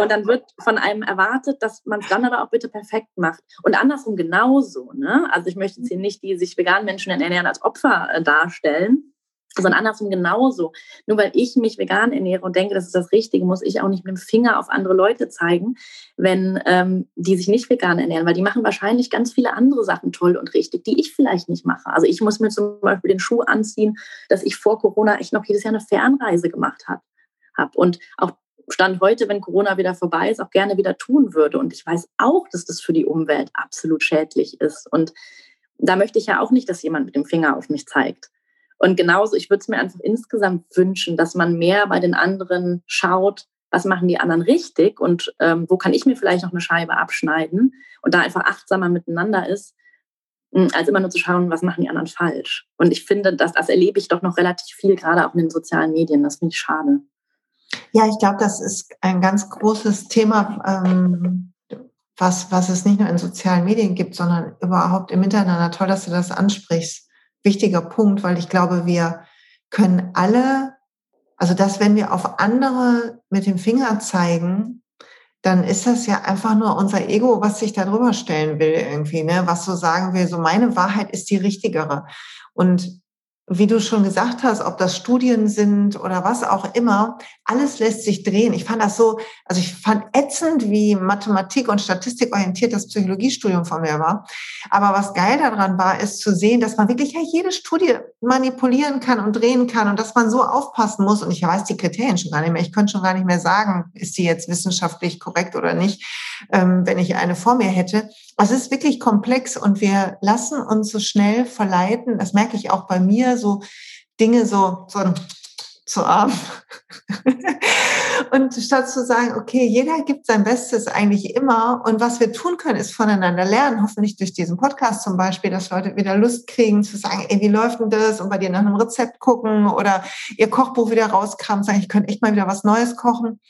und dann wird von einem erwartet, dass man es dann aber auch bitte perfekt macht. Und andersrum genauso. Ne? Also ich möchte jetzt hier nicht die sich veganen Menschen ernähren als Opfer äh, darstellen, sondern andersrum genauso. Nur weil ich mich vegan ernähre und denke, das ist das Richtige, muss ich auch nicht mit dem Finger auf andere Leute zeigen, wenn ähm, die sich nicht vegan ernähren, weil die machen wahrscheinlich ganz viele andere Sachen toll und richtig, die ich vielleicht nicht mache. Also ich muss mir zum Beispiel den Schuh anziehen, dass ich vor Corona echt noch jedes Jahr eine Fernreise gemacht habe. Hab. Und auch Stand heute, wenn Corona wieder vorbei ist, auch gerne wieder tun würde. Und ich weiß auch, dass das für die Umwelt absolut schädlich ist. Und da möchte ich ja auch nicht, dass jemand mit dem Finger auf mich zeigt. Und genauso, ich würde es mir einfach insgesamt wünschen, dass man mehr bei den anderen schaut, was machen die anderen richtig und ähm, wo kann ich mir vielleicht noch eine Scheibe abschneiden und da einfach achtsamer miteinander ist, hm, als immer nur zu schauen, was machen die anderen falsch. Und ich finde, dass, das erlebe ich doch noch relativ viel, gerade auch in den sozialen Medien. Das finde ich schade. Ja, ich glaube, das ist ein ganz großes Thema, ähm, was, was es nicht nur in sozialen Medien gibt, sondern überhaupt im Miteinander. Toll, dass du das ansprichst wichtiger Punkt, weil ich glaube, wir können alle, also dass wenn wir auf andere mit dem Finger zeigen, dann ist das ja einfach nur unser Ego, was sich da drüber stellen will irgendwie, ne? was so sagen will, so meine Wahrheit ist die richtigere. Und wie du schon gesagt hast, ob das Studien sind oder was auch immer, alles lässt sich drehen. Ich fand das so, also ich fand ätzend, wie Mathematik und Statistik orientiert das Psychologiestudium von mir war. Aber was geil daran war, ist zu sehen, dass man wirklich ja jede Studie manipulieren kann und drehen kann und dass man so aufpassen muss. Und ich weiß die Kriterien schon gar nicht mehr. Ich könnte schon gar nicht mehr sagen, ist die jetzt wissenschaftlich korrekt oder nicht, ähm, wenn ich eine vor mir hätte. Also es ist wirklich komplex und wir lassen uns so schnell verleiten. Das merke ich auch bei mir, so Dinge so, so zu arm. und statt zu sagen, okay, jeder gibt sein Bestes eigentlich immer. Und was wir tun können, ist voneinander lernen. Hoffentlich durch diesen Podcast zum Beispiel, dass Leute wieder Lust kriegen zu sagen, ey, wie läuft denn das? Und bei dir nach einem Rezept gucken oder ihr Kochbuch wieder rauskramen, sagen, ich könnte echt mal wieder was Neues kochen.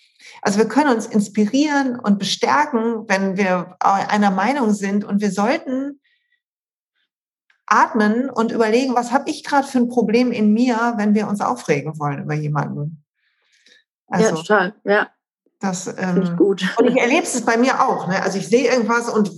Also wir können uns inspirieren und bestärken, wenn wir einer Meinung sind und wir sollten atmen und überlegen, was habe ich gerade für ein Problem in mir, wenn wir uns aufregen wollen über jemanden. Also, ja, total, ja. Das ähm, gut. Und ich erlebe es bei mir auch. Ne? Also ich sehe irgendwas und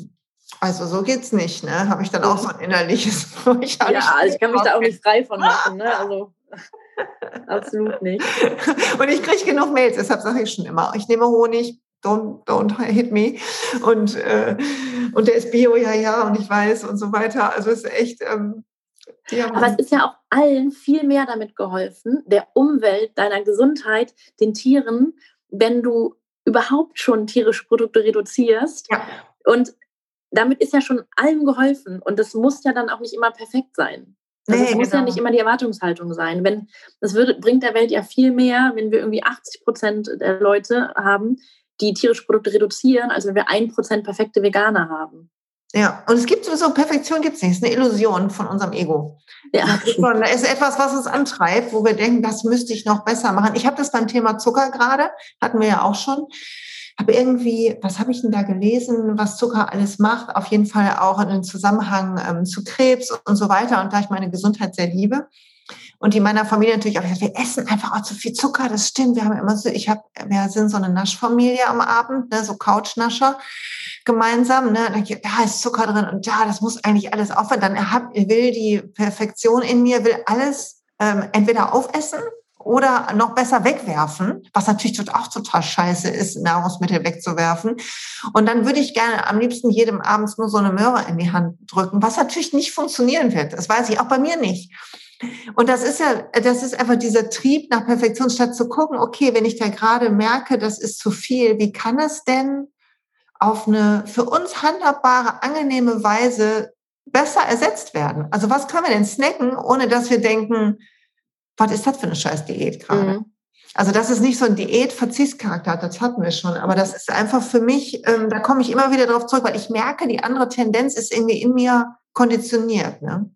also so geht's nicht. Ne? Habe ich dann auch so ein innerliches. ich ja, also ich kann mich da auch nicht frei von machen. Ne? Also Absolut nicht. Und ich kriege genug Mails, deshalb sage ich schon immer, ich nehme Honig, don't, don't hit me. Und, äh, und der ist Bio, ja, ja, und ich weiß und so weiter. Also es ist echt. Ähm, Aber es ist ja auch allen viel mehr damit geholfen, der Umwelt, deiner Gesundheit, den Tieren, wenn du überhaupt schon tierische Produkte reduzierst. Ja. Und damit ist ja schon allem geholfen. Und das muss ja dann auch nicht immer perfekt sein. Also nee, es muss genau. ja nicht immer die Erwartungshaltung sein. Wenn, das würde, bringt der Welt ja viel mehr, wenn wir irgendwie 80 Prozent der Leute haben, die tierische Produkte reduzieren, als wenn wir ein Prozent perfekte Veganer haben. Ja, und es gibt sowieso, Perfektion gibt es nicht. Es ist eine Illusion von unserem Ego. Ja. Das ist etwas, was uns antreibt, wo wir denken, das müsste ich noch besser machen. Ich habe das beim Thema Zucker gerade, hatten wir ja auch schon habe irgendwie, was habe ich denn da gelesen, was Zucker alles macht? Auf jeden Fall auch in Zusammenhang ähm, zu Krebs und so weiter. Und da ich meine Gesundheit sehr liebe und die meiner Familie natürlich auch, wir essen einfach auch zu viel Zucker, das stimmt. Wir haben immer so, ich habe, wir sind so eine Naschfamilie am Abend, ne, so Couchnascher gemeinsam, ne, da ist Zucker drin und da, das muss eigentlich alles aufhören. Dann hab, will die Perfektion in mir, will alles ähm, entweder aufessen oder noch besser wegwerfen, was natürlich auch total scheiße ist, Nahrungsmittel wegzuwerfen. Und dann würde ich gerne am liebsten jedem abends nur so eine Möhre in die Hand drücken, was natürlich nicht funktionieren wird. Das weiß ich auch bei mir nicht. Und das ist ja, das ist einfach dieser Trieb nach Perfektion, statt zu gucken, okay, wenn ich da gerade merke, das ist zu viel, wie kann es denn auf eine für uns handhabbare, angenehme Weise besser ersetzt werden? Also was können wir denn snacken, ohne dass wir denken, was ist das für eine scheiß Diät gerade? Mhm. Also, dass es nicht so ein Diät-Verzichtscharakter hat, das hatten wir schon. Aber das ist einfach für mich, ähm, da komme ich immer wieder drauf zurück, weil ich merke, die andere Tendenz ist irgendwie in mir konditioniert. Ne?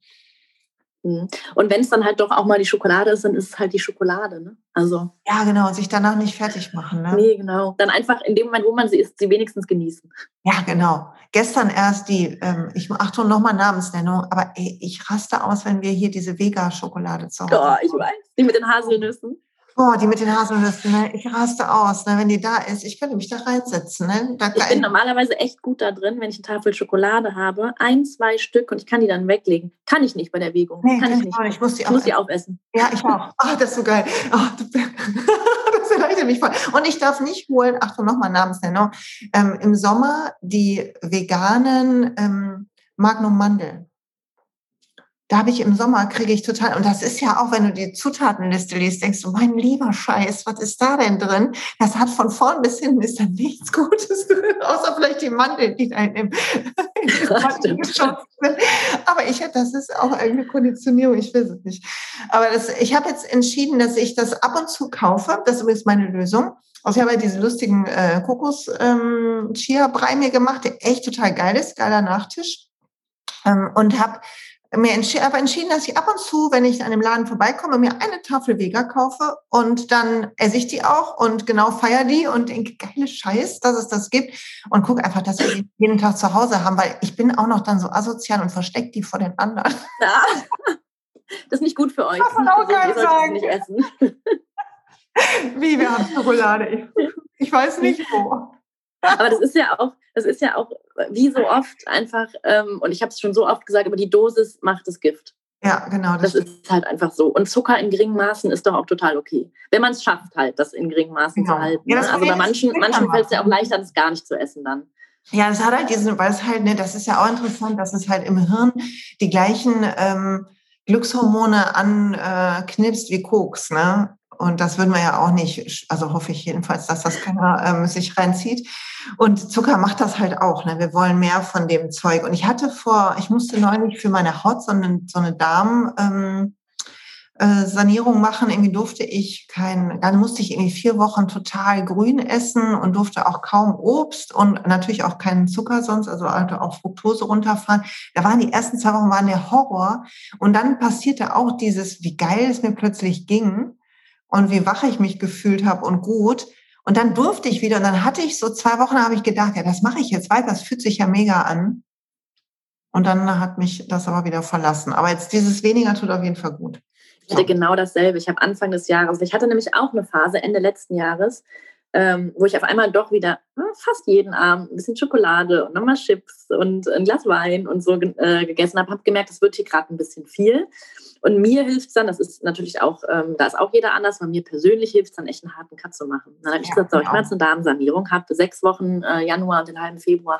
Mhm. Und wenn es dann halt doch auch mal die Schokolade ist, dann ist es halt die Schokolade, ne? Also. Ja, genau, und sich danach nicht fertig machen, ne? Nee, genau. Dann einfach in dem Moment, wo man sie isst, sie wenigstens genießen. Ja, genau. Gestern erst die, ähm, ich Achtung, nochmal Namensnennung, aber ey, ich raste aus, wenn wir hier diese Vega-Schokolade zu Hause Oh, ich weiß. Die mit den Haselnüssen. Oh, die mit den Haselnüssen, ne? ich raste aus, ne? wenn die da ist. Ich könnte mich da reinsetzen. Ne? Da ich bin normalerweise echt gut da drin, wenn ich eine Tafel Schokolade habe, ein, zwei Stück und ich kann die dann weglegen. Kann ich nicht bei der Wägung. Nee, kann ich nicht. Ich muss die, ich muss die aufessen. Ja, ich auch. Oh, das ist so geil. Oh, das mich voll. Und ich darf nicht holen, Achtung, nochmal Namensnennung, ähm, im Sommer die veganen ähm, Magnum Mandeln da habe ich im Sommer, kriege ich total, und das ist ja auch, wenn du die Zutatenliste liest, denkst du, mein lieber Scheiß, was ist da denn drin? Das hat von vorn bis hinten ist da nichts Gutes drin, außer vielleicht die Mandeln, die da in dem Aber ich das ist auch eine Konditionierung, ich weiß es nicht. Aber das, ich habe jetzt entschieden, dass ich das ab und zu kaufe. Das ist übrigens meine Lösung. Also ich habe ja diese lustigen äh, Kokos-Chia-Brei ähm, mir gemacht, der echt total geil ist, geiler Nachtisch. Ähm, und habe mir entschi aber entschieden, dass ich ab und zu, wenn ich an einem Laden vorbeikomme, mir eine Tafel Vega kaufe und dann esse ich die auch und genau feier die und denke, geile Scheiß, dass es das gibt und gucke einfach, dass wir die jeden Tag zu Hause haben, weil ich bin auch noch dann so asozial und verstecke die vor den anderen. Ja. Das ist nicht gut für euch. Das kann auch ihr sagen. nicht essen. Wie, wir haben Schokolade. Ich weiß nicht wo. Aber das ist ja auch, das ist ja auch wie so oft einfach, ähm, und ich habe es schon so oft gesagt, aber die Dosis macht das Gift. Ja, genau. Das, das ist halt einfach so. Und Zucker in geringen Maßen ist doch auch total okay. Wenn man es schafft, halt, das in geringen Maßen genau. zu halten. Ja, ne? Also bei manchen, manchen fällt es ja auch leichter, das gar nicht zu essen dann. Ja, es hat halt diesen, weil es halt, ne, das ist ja auch interessant, dass es halt im Hirn die gleichen ähm, Glückshormone anknipst äh, wie Koks, ne? Und das würden wir ja auch nicht, also hoffe ich jedenfalls, dass das keiner ähm, sich reinzieht. Und Zucker macht das halt auch. Ne? Wir wollen mehr von dem Zeug. Und ich hatte vor, ich musste neulich für meine Haut so eine, so eine Darm, ähm, äh, machen. Irgendwie durfte ich kein, dann musste ich irgendwie vier Wochen total grün essen und durfte auch kaum Obst und natürlich auch keinen Zucker sonst, also auch Fructose runterfahren. Da waren die ersten zwei Wochen waren der Horror. Und dann passierte auch dieses, wie geil es mir plötzlich ging und wie wach ich mich gefühlt habe und gut. Und dann durfte ich wieder und dann hatte ich so zwei Wochen, habe ich gedacht, ja, das mache ich jetzt weiter, das fühlt sich ja mega an. Und dann hat mich das aber wieder verlassen. Aber jetzt dieses weniger tut auf jeden Fall gut. Ich hatte genau dasselbe. Ich habe Anfang des Jahres, ich hatte nämlich auch eine Phase Ende letzten Jahres, ähm, wo ich auf einmal doch wieder äh, fast jeden Abend ein bisschen Schokolade und nochmal Chips und ein Glas Wein und so äh, gegessen habe. Habe gemerkt, es wird hier gerade ein bisschen viel. Und mir hilft es dann, das ist natürlich auch, ähm, da ist auch jeder anders, aber mir persönlich hilft es dann echt einen harten Cut zu machen. Dann habe ich ja, gesagt, so, ich mache jetzt eine Darmsanierung, habe sechs Wochen äh, Januar und den halben Februar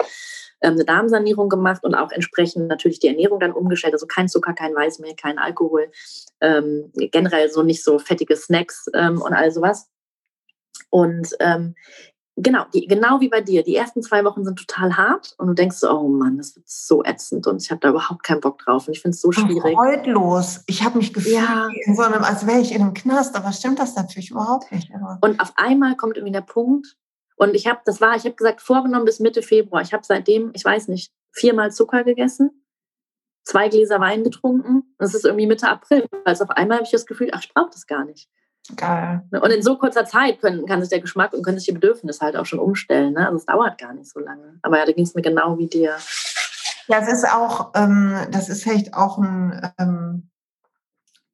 ähm, eine Darmsanierung gemacht und auch entsprechend natürlich die Ernährung dann umgestellt. Also kein Zucker, kein Weißmehl, kein Alkohol, ähm, generell so nicht so fettige Snacks ähm, und all sowas. Und ähm, Genau, die, genau wie bei dir. Die ersten zwei Wochen sind total hart und du denkst so, oh Mann, das wird so ätzend und ich habe da überhaupt keinen Bock drauf und ich finde es so schwierig. Freudlos. Ich habe mich gefühlt, ja. in so einem, als wäre ich in einem Knast, aber stimmt das natürlich überhaupt nicht. Aber. Und auf einmal kommt irgendwie der Punkt und ich habe, das war, ich habe gesagt, vorgenommen bis Mitte Februar. Ich habe seitdem, ich weiß nicht, viermal Zucker gegessen, zwei Gläser Wein getrunken. Das ist irgendwie Mitte April. Also auf einmal habe ich das Gefühl, ach, ich brauche das gar nicht. Geil. Und in so kurzer Zeit können, kann sich der Geschmack und können sich die Bedürfnisse halt auch schon umstellen. Ne? Also es dauert gar nicht so lange. Aber ja, da ging es mir genau wie dir. Ja, es ist auch, ähm, das ist vielleicht auch ein, ähm,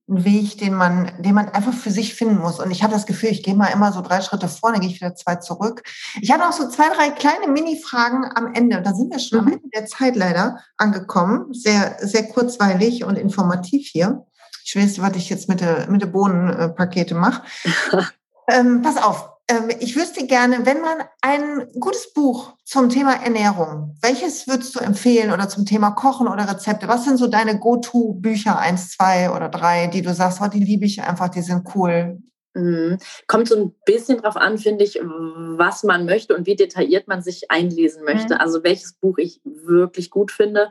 ein Weg, den man, den man einfach für sich finden muss. Und ich habe das Gefühl, ich gehe mal immer so drei Schritte vor, dann gehe ich wieder zwei zurück. Ich habe auch so zwei, drei kleine Mini-Fragen am Ende. Da sind wir schon mhm. am Ende der Zeit leider angekommen. Sehr, sehr kurzweilig und informativ hier. Ich weiß, was ich jetzt mit der, mit der Bohnenpakete mache. ähm, pass auf, ähm, ich wüsste gerne, wenn man ein gutes Buch zum Thema Ernährung, welches würdest du empfehlen oder zum Thema Kochen oder Rezepte? Was sind so deine Go-To-Bücher, eins, zwei oder drei, die du sagst, oh, die liebe ich einfach, die sind cool? Mhm. Kommt so ein bisschen drauf an, finde ich, was man möchte und wie detailliert man sich einlesen möchte. Mhm. Also welches Buch ich wirklich gut finde.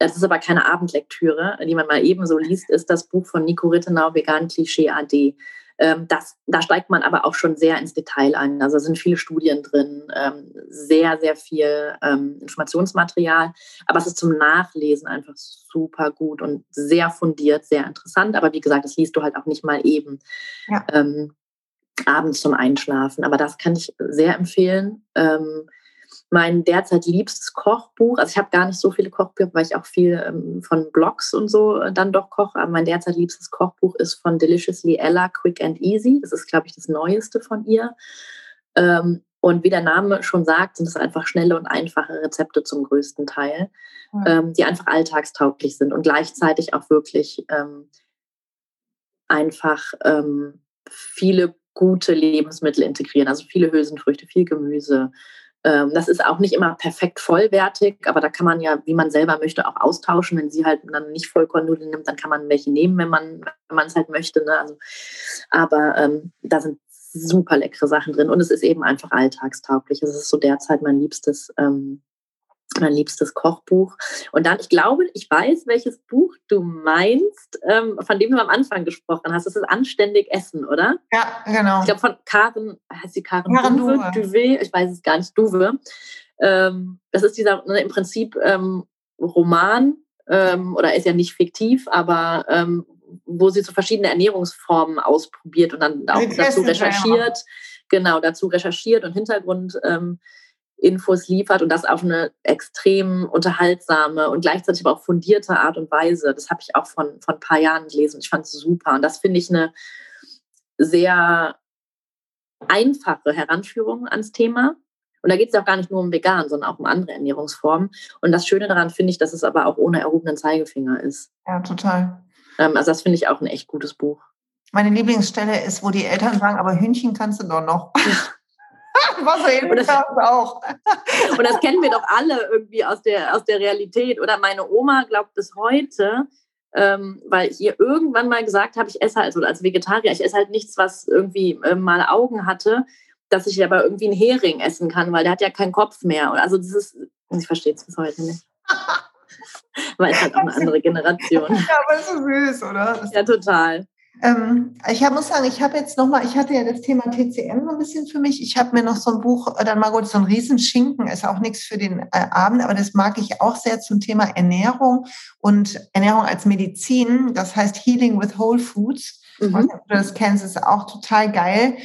Das ist aber keine Abendlektüre, die man mal eben so liest, ist das Buch von Nico Rittenau, Vegan Klischee AD. Ähm, das, da steigt man aber auch schon sehr ins Detail ein. Also sind viele Studien drin, ähm, sehr, sehr viel ähm, Informationsmaterial. Aber es ist zum Nachlesen einfach super gut und sehr fundiert, sehr interessant. Aber wie gesagt, das liest du halt auch nicht mal eben ja. Ähm, abends zum Einschlafen. Aber das kann ich sehr empfehlen. Ähm, mein derzeit liebstes Kochbuch. Also ich habe gar nicht so viele Kochbücher, weil ich auch viel ähm, von Blogs und so äh, dann doch koche. Aber mein derzeit liebstes Kochbuch ist von Deliciously Ella, Quick and Easy. Das ist, glaube ich, das Neueste von ihr. Ähm, und wie der Name schon sagt, sind es einfach schnelle und einfache Rezepte zum größten Teil, mhm. ähm, die einfach alltagstauglich sind und gleichzeitig auch wirklich ähm, einfach ähm, viele gute Lebensmittel integrieren. Also viele Hülsenfrüchte, viel Gemüse, das ist auch nicht immer perfekt vollwertig, aber da kann man ja, wie man selber möchte, auch austauschen. Wenn sie halt dann nicht Vollkornnudeln nimmt, dann kann man welche nehmen, wenn man wenn man es halt möchte. Ne? Also, aber ähm, da sind super leckere Sachen drin und es ist eben einfach alltagstauglich. Es ist so derzeit mein liebstes ähm, mein liebstes Kochbuch. Und dann, ich glaube, ich weiß, welches Buch du meinst, ähm, von dem du am Anfang gesprochen hast. Das ist Anständig Essen, oder? Ja, genau. Ich glaube, von Karen, heißt sie Karen, Karen Duve, Duve, ich weiß es gar nicht, Duve. Ähm, das ist dieser ne, im Prinzip ähm, Roman, ähm, oder ist ja nicht fiktiv, aber ähm, wo sie so verschiedene Ernährungsformen ausprobiert und dann auch dazu recherchiert. Genau, dazu recherchiert und Hintergrund ähm, Infos liefert und das auf eine extrem unterhaltsame und gleichzeitig aber auch fundierte Art und Weise. Das habe ich auch von, von ein paar Jahren gelesen. Ich fand es super. Und das finde ich eine sehr einfache Heranführung ans Thema. Und da geht es ja auch gar nicht nur um vegan, sondern auch um andere Ernährungsformen. Und das Schöne daran finde ich, dass es aber auch ohne erhobenen Zeigefinger ist. Ja, total. Ähm, also das finde ich auch ein echt gutes Buch. Meine Lieblingsstelle ist, wo die Eltern sagen, aber Hühnchen kannst du doch noch. Wasser und das, auch. und das kennen wir doch alle irgendwie aus der, aus der Realität. Oder meine Oma glaubt bis heute, ähm, weil ich ihr irgendwann mal gesagt habe, ich esse halt, also als Vegetarier, ich esse halt nichts, was irgendwie äh, mal Augen hatte, dass ich aber irgendwie einen Hering essen kann, weil der hat ja keinen Kopf mehr. Also das ist, ich verstehe es bis heute nicht. weil es halt auch eine andere Generation. Ja, aber so süß, oder? Ja, total. Ähm, ich hab, muss sagen, ich habe jetzt nochmal, ich hatte ja das Thema TCM so ein bisschen für mich. Ich habe mir noch so ein Buch, äh, dann mal gut, so ein Riesenschinken, ist auch nichts für den äh, Abend, aber das mag ich auch sehr zum Thema Ernährung und Ernährung als Medizin. Das heißt Healing with Whole Foods. Mhm. Das kennst, ist auch total geil.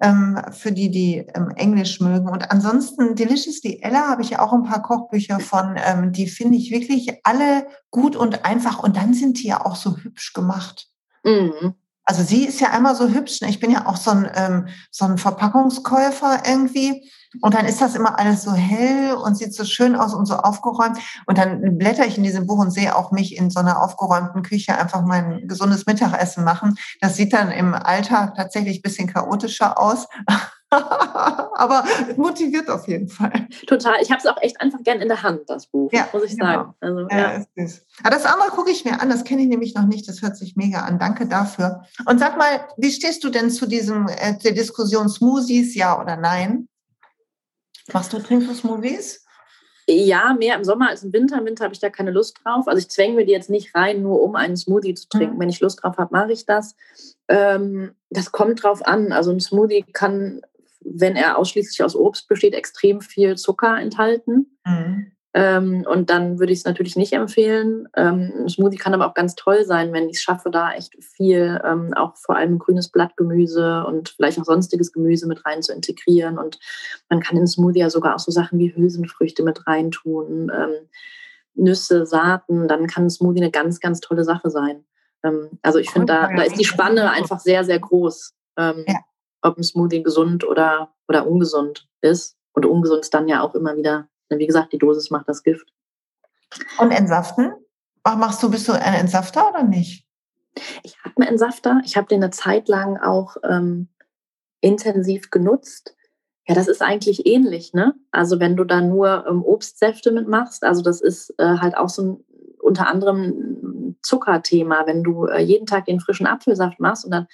Ähm, für die, die ähm, Englisch mögen. Und ansonsten Deliciously Ella habe ich ja auch ein paar Kochbücher von, ähm, die finde ich wirklich alle gut und einfach. Und dann sind die ja auch so hübsch gemacht. Mhm. Also sie ist ja einmal so hübsch. Ne? Ich bin ja auch so ein, ähm, so ein Verpackungskäufer irgendwie. Und dann ist das immer alles so hell und sieht so schön aus und so aufgeräumt. Und dann blätter ich in diesem Buch und sehe auch mich in so einer aufgeräumten Küche einfach mein gesundes Mittagessen machen. Das sieht dann im Alltag tatsächlich bisschen chaotischer aus. Aber motiviert auf jeden Fall. Total. Ich habe es auch echt einfach gern in der Hand, das Buch, ja, muss ich genau. sagen. Also, ja, ja. Ist Aber das andere gucke ich mir an, das kenne ich nämlich noch nicht. Das hört sich mega an. Danke dafür. Und sag mal, wie stehst du denn zu diesem äh, der Diskussion Smoothies, ja oder nein? Machst du, trinkst du Smoothies? Ja, mehr im Sommer als im Winter. Im Winter habe ich da keine Lust drauf. Also ich zwänge mir die jetzt nicht rein, nur um einen Smoothie zu trinken. Mhm. Wenn ich Lust drauf habe, mache ich das. Ähm, das kommt drauf an. Also ein Smoothie kann wenn er ausschließlich aus Obst besteht, extrem viel Zucker enthalten. Mhm. Ähm, und dann würde ich es natürlich nicht empfehlen. Ähm, Smoothie kann aber auch ganz toll sein, wenn ich es schaffe, da echt viel, ähm, auch vor allem grünes Blattgemüse und vielleicht auch sonstiges Gemüse mit rein zu integrieren. Und man kann in Smoothie ja sogar auch so Sachen wie Hülsenfrüchte mit reintun, ähm, Nüsse, Saaten. Dann kann ein Smoothie eine ganz, ganz tolle Sache sein. Ähm, also ich finde, da, da ist die Spanne einfach sehr, sehr groß. Ähm, ja ob ein Smoothie gesund oder, oder ungesund ist. Und ungesund ist dann ja auch immer wieder, wie gesagt, die Dosis macht das Gift. Und Entsaften? Machst du, bist du ein Entsafter oder nicht? Ich habe einen Entsafter. Ich habe den eine Zeit lang auch ähm, intensiv genutzt. Ja, das ist eigentlich ähnlich, ne? Also wenn du da nur ähm, Obstsäfte mitmachst, also das ist äh, halt auch so ein unter anderem Zuckerthema, wenn du äh, jeden Tag den frischen Apfelsaft machst und dann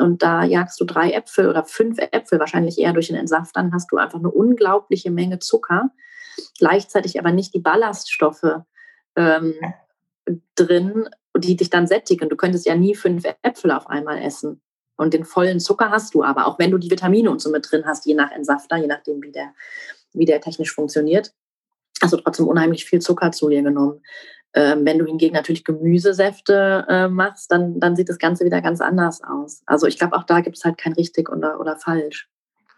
und da jagst du drei Äpfel oder fünf Äpfel wahrscheinlich eher durch den Entsaft, dann hast du einfach eine unglaubliche Menge Zucker, gleichzeitig aber nicht die Ballaststoffe ähm, drin, die dich dann sättigen. Du könntest ja nie fünf Äpfel auf einmal essen. Und den vollen Zucker hast du aber, auch wenn du die Vitamine und so mit drin hast, je nach Entsafter, je nachdem, wie der, wie der technisch funktioniert. Also trotzdem unheimlich viel Zucker zu dir genommen. Ähm, wenn du hingegen natürlich Gemüsesäfte äh, machst, dann, dann sieht das Ganze wieder ganz anders aus. Also ich glaube, auch da gibt es halt kein richtig oder, oder falsch.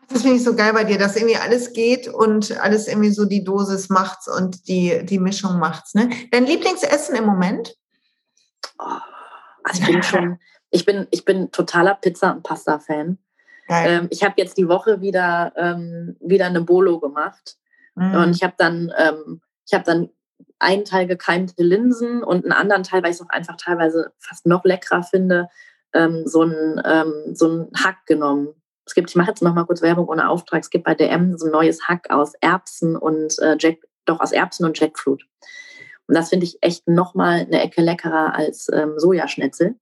Das finde ich so geil bei dir, dass irgendwie alles geht und alles irgendwie so die Dosis macht's und die, die Mischung macht's. Ne? Dein Lieblingsessen im Moment? Oh, also ich bin schon, ich bin, ich bin totaler Pizza- und Pasta-Fan. Ähm, ich habe jetzt die Woche wieder, ähm, wieder eine Bolo gemacht. Mhm. Und ich habe dann, ähm, ich habe dann einen Teil gekeimte Linsen und einen anderen Teil, weil ich es auch einfach teilweise fast noch leckerer finde, ähm, so einen ähm, so ein Hack genommen. Es gibt, ich mache jetzt noch mal kurz Werbung ohne Auftrag, es gibt bei DM so ein neues Hack aus Erbsen und äh, Jack, doch aus Erbsen und Jackfruit. Und das finde ich echt noch mal eine Ecke leckerer als ähm, Sojaschnitzel.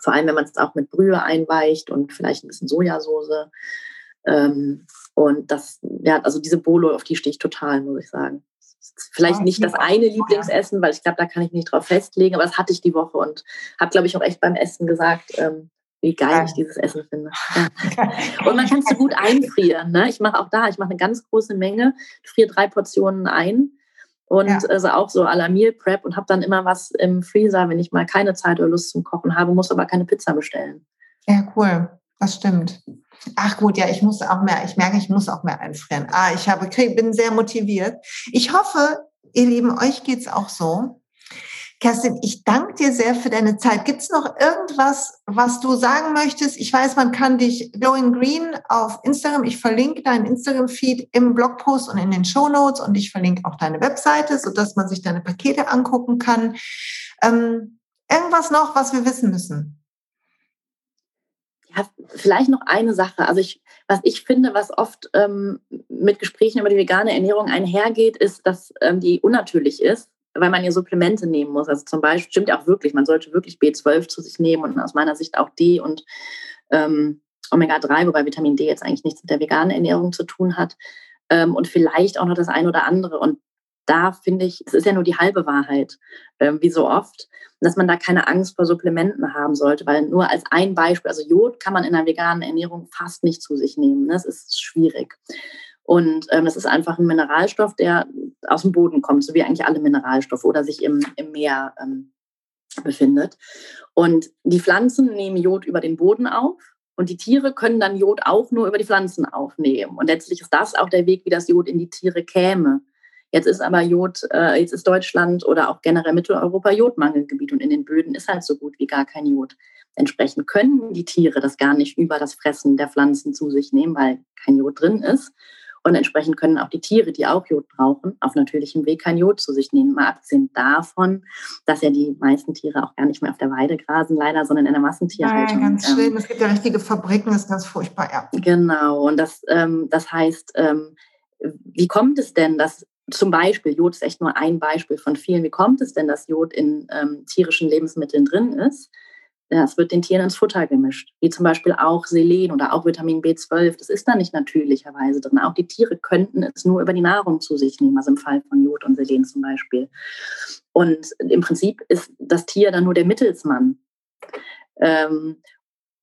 Vor allem, wenn man es auch mit Brühe einweicht und vielleicht ein bisschen Sojasauce. Ähm, und das, ja, also diese Bolo, auf die stehe ich total, muss ich sagen. Vielleicht nicht das eine Lieblingsessen, weil ich glaube, da kann ich mich nicht drauf festlegen, aber das hatte ich die Woche und habe, glaube ich, auch echt beim Essen gesagt, ähm, wie geil ich dieses Essen finde. Ja. Und man kann es so gut einfrieren. Ne? Ich mache auch da, ich mache eine ganz große Menge, friere drei Portionen ein und ja. also auch so à la Meal Prep und habe dann immer was im Freezer, wenn ich mal keine Zeit oder Lust zum Kochen habe, muss aber keine Pizza bestellen. Ja, cool. Das stimmt. Ach gut, ja, ich muss auch mehr, ich merke, ich muss auch mehr einfrieren. Ah, ich habe, bin sehr motiviert. Ich hoffe, ihr Lieben, euch geht's auch so. Kerstin, ich danke dir sehr für deine Zeit. Gibt es noch irgendwas, was du sagen möchtest? Ich weiß, man kann dich Glowing Green auf Instagram. Ich verlinke deinen Instagram-Feed im Blogpost und in den Show Notes und ich verlinke auch deine Webseite, sodass man sich deine Pakete angucken kann. Ähm, irgendwas noch, was wir wissen müssen? Ja, vielleicht noch eine Sache. Also ich, was ich finde, was oft ähm, mit Gesprächen über die vegane Ernährung einhergeht, ist, dass ähm, die unnatürlich ist, weil man ja Supplemente nehmen muss. Also zum Beispiel stimmt ja auch wirklich, man sollte wirklich B12 zu sich nehmen und aus meiner Sicht auch D und ähm, Omega-3, wobei Vitamin D jetzt eigentlich nichts mit der veganen Ernährung zu tun hat. Ähm, und vielleicht auch noch das eine oder andere. Und da finde ich, es ist ja nur die halbe Wahrheit, äh, wie so oft, dass man da keine Angst vor Supplementen haben sollte, weil nur als ein Beispiel, also Jod kann man in der veganen Ernährung fast nicht zu sich nehmen. Das ist schwierig. Und ähm, das ist einfach ein Mineralstoff, der aus dem Boden kommt, so wie eigentlich alle Mineralstoffe oder sich im, im Meer ähm, befindet. Und die Pflanzen nehmen Jod über den Boden auf und die Tiere können dann Jod auch nur über die Pflanzen aufnehmen. Und letztlich ist das auch der Weg, wie das Jod in die Tiere käme. Jetzt ist aber Jod, äh, jetzt ist Deutschland oder auch generell Mitteleuropa Jodmangelgebiet und in den Böden ist halt so gut wie gar kein Jod. Entsprechend können die Tiere das gar nicht über das Fressen der Pflanzen zu sich nehmen, weil kein Jod drin ist. Und entsprechend können auch die Tiere, die auch Jod brauchen, auf natürlichem Weg kein Jod zu sich nehmen. Mal abgesehen davon, dass ja die meisten Tiere auch gar nicht mehr auf der Weide grasen, leider, sondern in der Massentierhaltung. Ja, ganz schlimm. Ähm, es gibt ja richtige Fabriken, das ist ganz furchtbar, ja. Genau. Und das, ähm, das heißt, ähm, wie kommt es denn, dass zum Beispiel, Jod ist echt nur ein Beispiel von vielen. Wie kommt es denn, dass Jod in ähm, tierischen Lebensmitteln drin ist? Es wird den Tieren ins Futter gemischt, wie zum Beispiel auch Selen oder auch Vitamin B12. Das ist da nicht natürlicherweise drin. Auch die Tiere könnten es nur über die Nahrung zu sich nehmen, also im Fall von Jod und Selen zum Beispiel. Und im Prinzip ist das Tier dann nur der Mittelsmann. Ähm,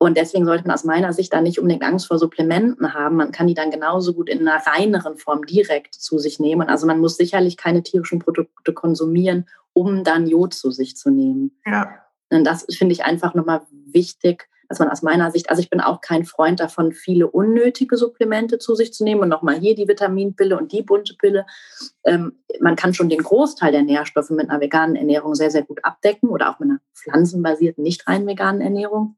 und deswegen sollte man aus meiner Sicht da nicht unbedingt Angst vor Supplementen haben. Man kann die dann genauso gut in einer reineren Form direkt zu sich nehmen. Also man muss sicherlich keine tierischen Produkte konsumieren, um dann Jod zu sich zu nehmen. Ja. Und das finde ich einfach nochmal wichtig, dass man aus meiner Sicht, also ich bin auch kein Freund davon, viele unnötige Supplemente zu sich zu nehmen und nochmal hier die Vitaminpille und die bunte Pille. Ähm, man kann schon den Großteil der Nährstoffe mit einer veganen Ernährung sehr, sehr gut abdecken oder auch mit einer pflanzenbasierten, nicht rein veganen Ernährung.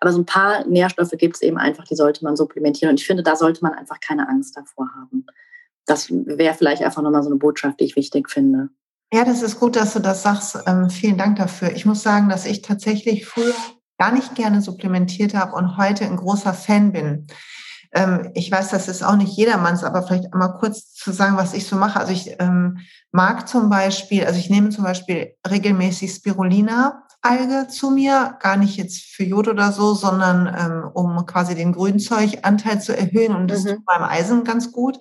Aber so ein paar Nährstoffe gibt es eben einfach, die sollte man supplementieren. Und ich finde, da sollte man einfach keine Angst davor haben. Das wäre vielleicht einfach nochmal so eine Botschaft, die ich wichtig finde. Ja, das ist gut, dass du das sagst. Ähm, vielen Dank dafür. Ich muss sagen, dass ich tatsächlich früher gar nicht gerne supplementiert habe und heute ein großer Fan bin. Ähm, ich weiß, das ist auch nicht jedermanns, aber vielleicht einmal kurz zu sagen, was ich so mache. Also ich ähm, mag zum Beispiel, also ich nehme zum Beispiel regelmäßig Spirulina Alge zu mir, gar nicht jetzt für Jod oder so, sondern ähm, um quasi den Grünzeuganteil zu erhöhen und das mhm. tut beim Eisen ganz gut.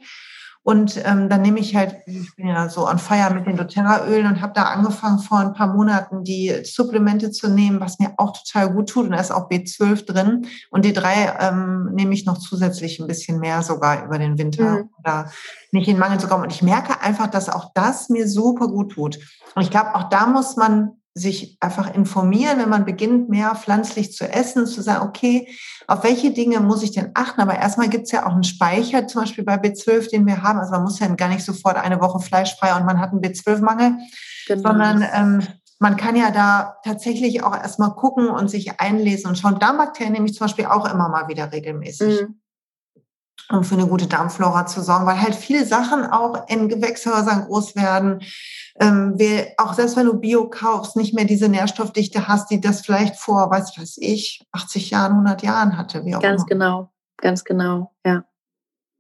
Und ähm, dann nehme ich halt, ich bin ja so on fire mit den doTERRA-Ölen und habe da angefangen vor ein paar Monaten die Supplemente zu nehmen, was mir auch total gut tut. Und da ist auch B12 drin. Und D3 ähm, nehme ich noch zusätzlich ein bisschen mehr sogar über den Winter, mhm. da nicht in Mangel zu kommen. Und ich merke einfach, dass auch das mir super gut tut. Und ich glaube, auch da muss man sich einfach informieren, wenn man beginnt, mehr pflanzlich zu essen, zu sagen, okay, auf welche Dinge muss ich denn achten? Aber erstmal gibt es ja auch einen Speicher, zum Beispiel bei B12, den wir haben. Also man muss ja gar nicht sofort eine Woche fleischfrei und man hat einen B12-Mangel, genau. sondern ähm, man kann ja da tatsächlich auch erstmal gucken und sich einlesen und schauen. Darmbakterien nehme ich zum Beispiel auch immer mal wieder regelmäßig. Mhm um für eine gute Darmflora zu sorgen, weil halt viele Sachen auch in Gewächshäusern groß werden. Ähm, wir, auch selbst wenn du Bio kaufst, nicht mehr diese Nährstoffdichte hast, die das vielleicht vor, weiß weiß ich, 80 Jahren, 100 Jahren hatte. Wie auch ganz immer. genau, ganz genau, ja.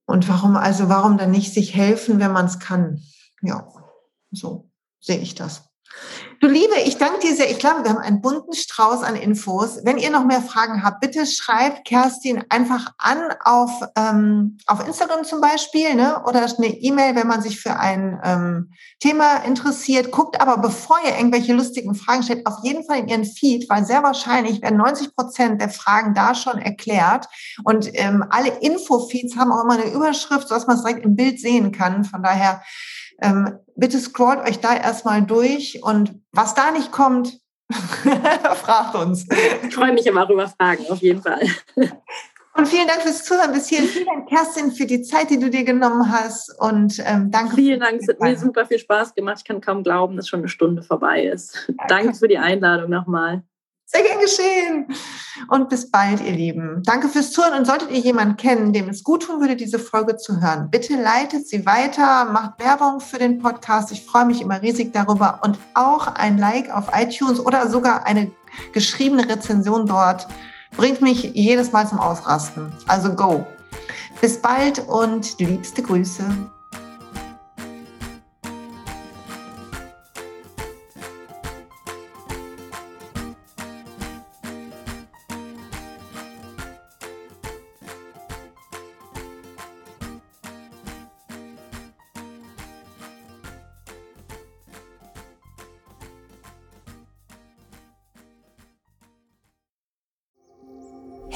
Und warum, also warum dann nicht sich helfen, wenn man es kann? Ja, so sehe ich das. Du Liebe, ich danke dir sehr. Ich glaube, wir haben einen bunten Strauß an Infos. Wenn ihr noch mehr Fragen habt, bitte schreibt Kerstin einfach an auf, ähm, auf Instagram zum Beispiel ne? oder eine E-Mail, wenn man sich für ein ähm, Thema interessiert. Guckt aber, bevor ihr irgendwelche lustigen Fragen stellt, auf jeden Fall in ihren Feed, weil sehr wahrscheinlich werden 90 Prozent der Fragen da schon erklärt. Und ähm, alle Info-Feeds haben auch immer eine Überschrift, sodass man es direkt im Bild sehen kann. Von daher ähm, bitte scrollt euch da erstmal durch und was da nicht kommt, fragt uns. Ich freue mich immer über Fragen, auf jeden Fall. Und vielen Dank fürs Zuhören bis hierhin. Vielen Dank, Kerstin, für die Zeit, die du dir genommen hast. Und ähm, danke. Vielen Dank, es hat mir super viel Spaß gemacht. Ich kann kaum glauben, dass schon eine Stunde vorbei ist. Ja, danke für die Einladung nochmal. Sehr gern geschehen. Und bis bald, ihr Lieben. Danke fürs Zuhören. Und solltet ihr jemanden kennen, dem es gut tun würde, diese Folge zu hören, bitte leitet sie weiter, macht Werbung für den Podcast. Ich freue mich immer riesig darüber. Und auch ein Like auf iTunes oder sogar eine geschriebene Rezension dort bringt mich jedes Mal zum Ausrasten. Also go. Bis bald und liebste Grüße.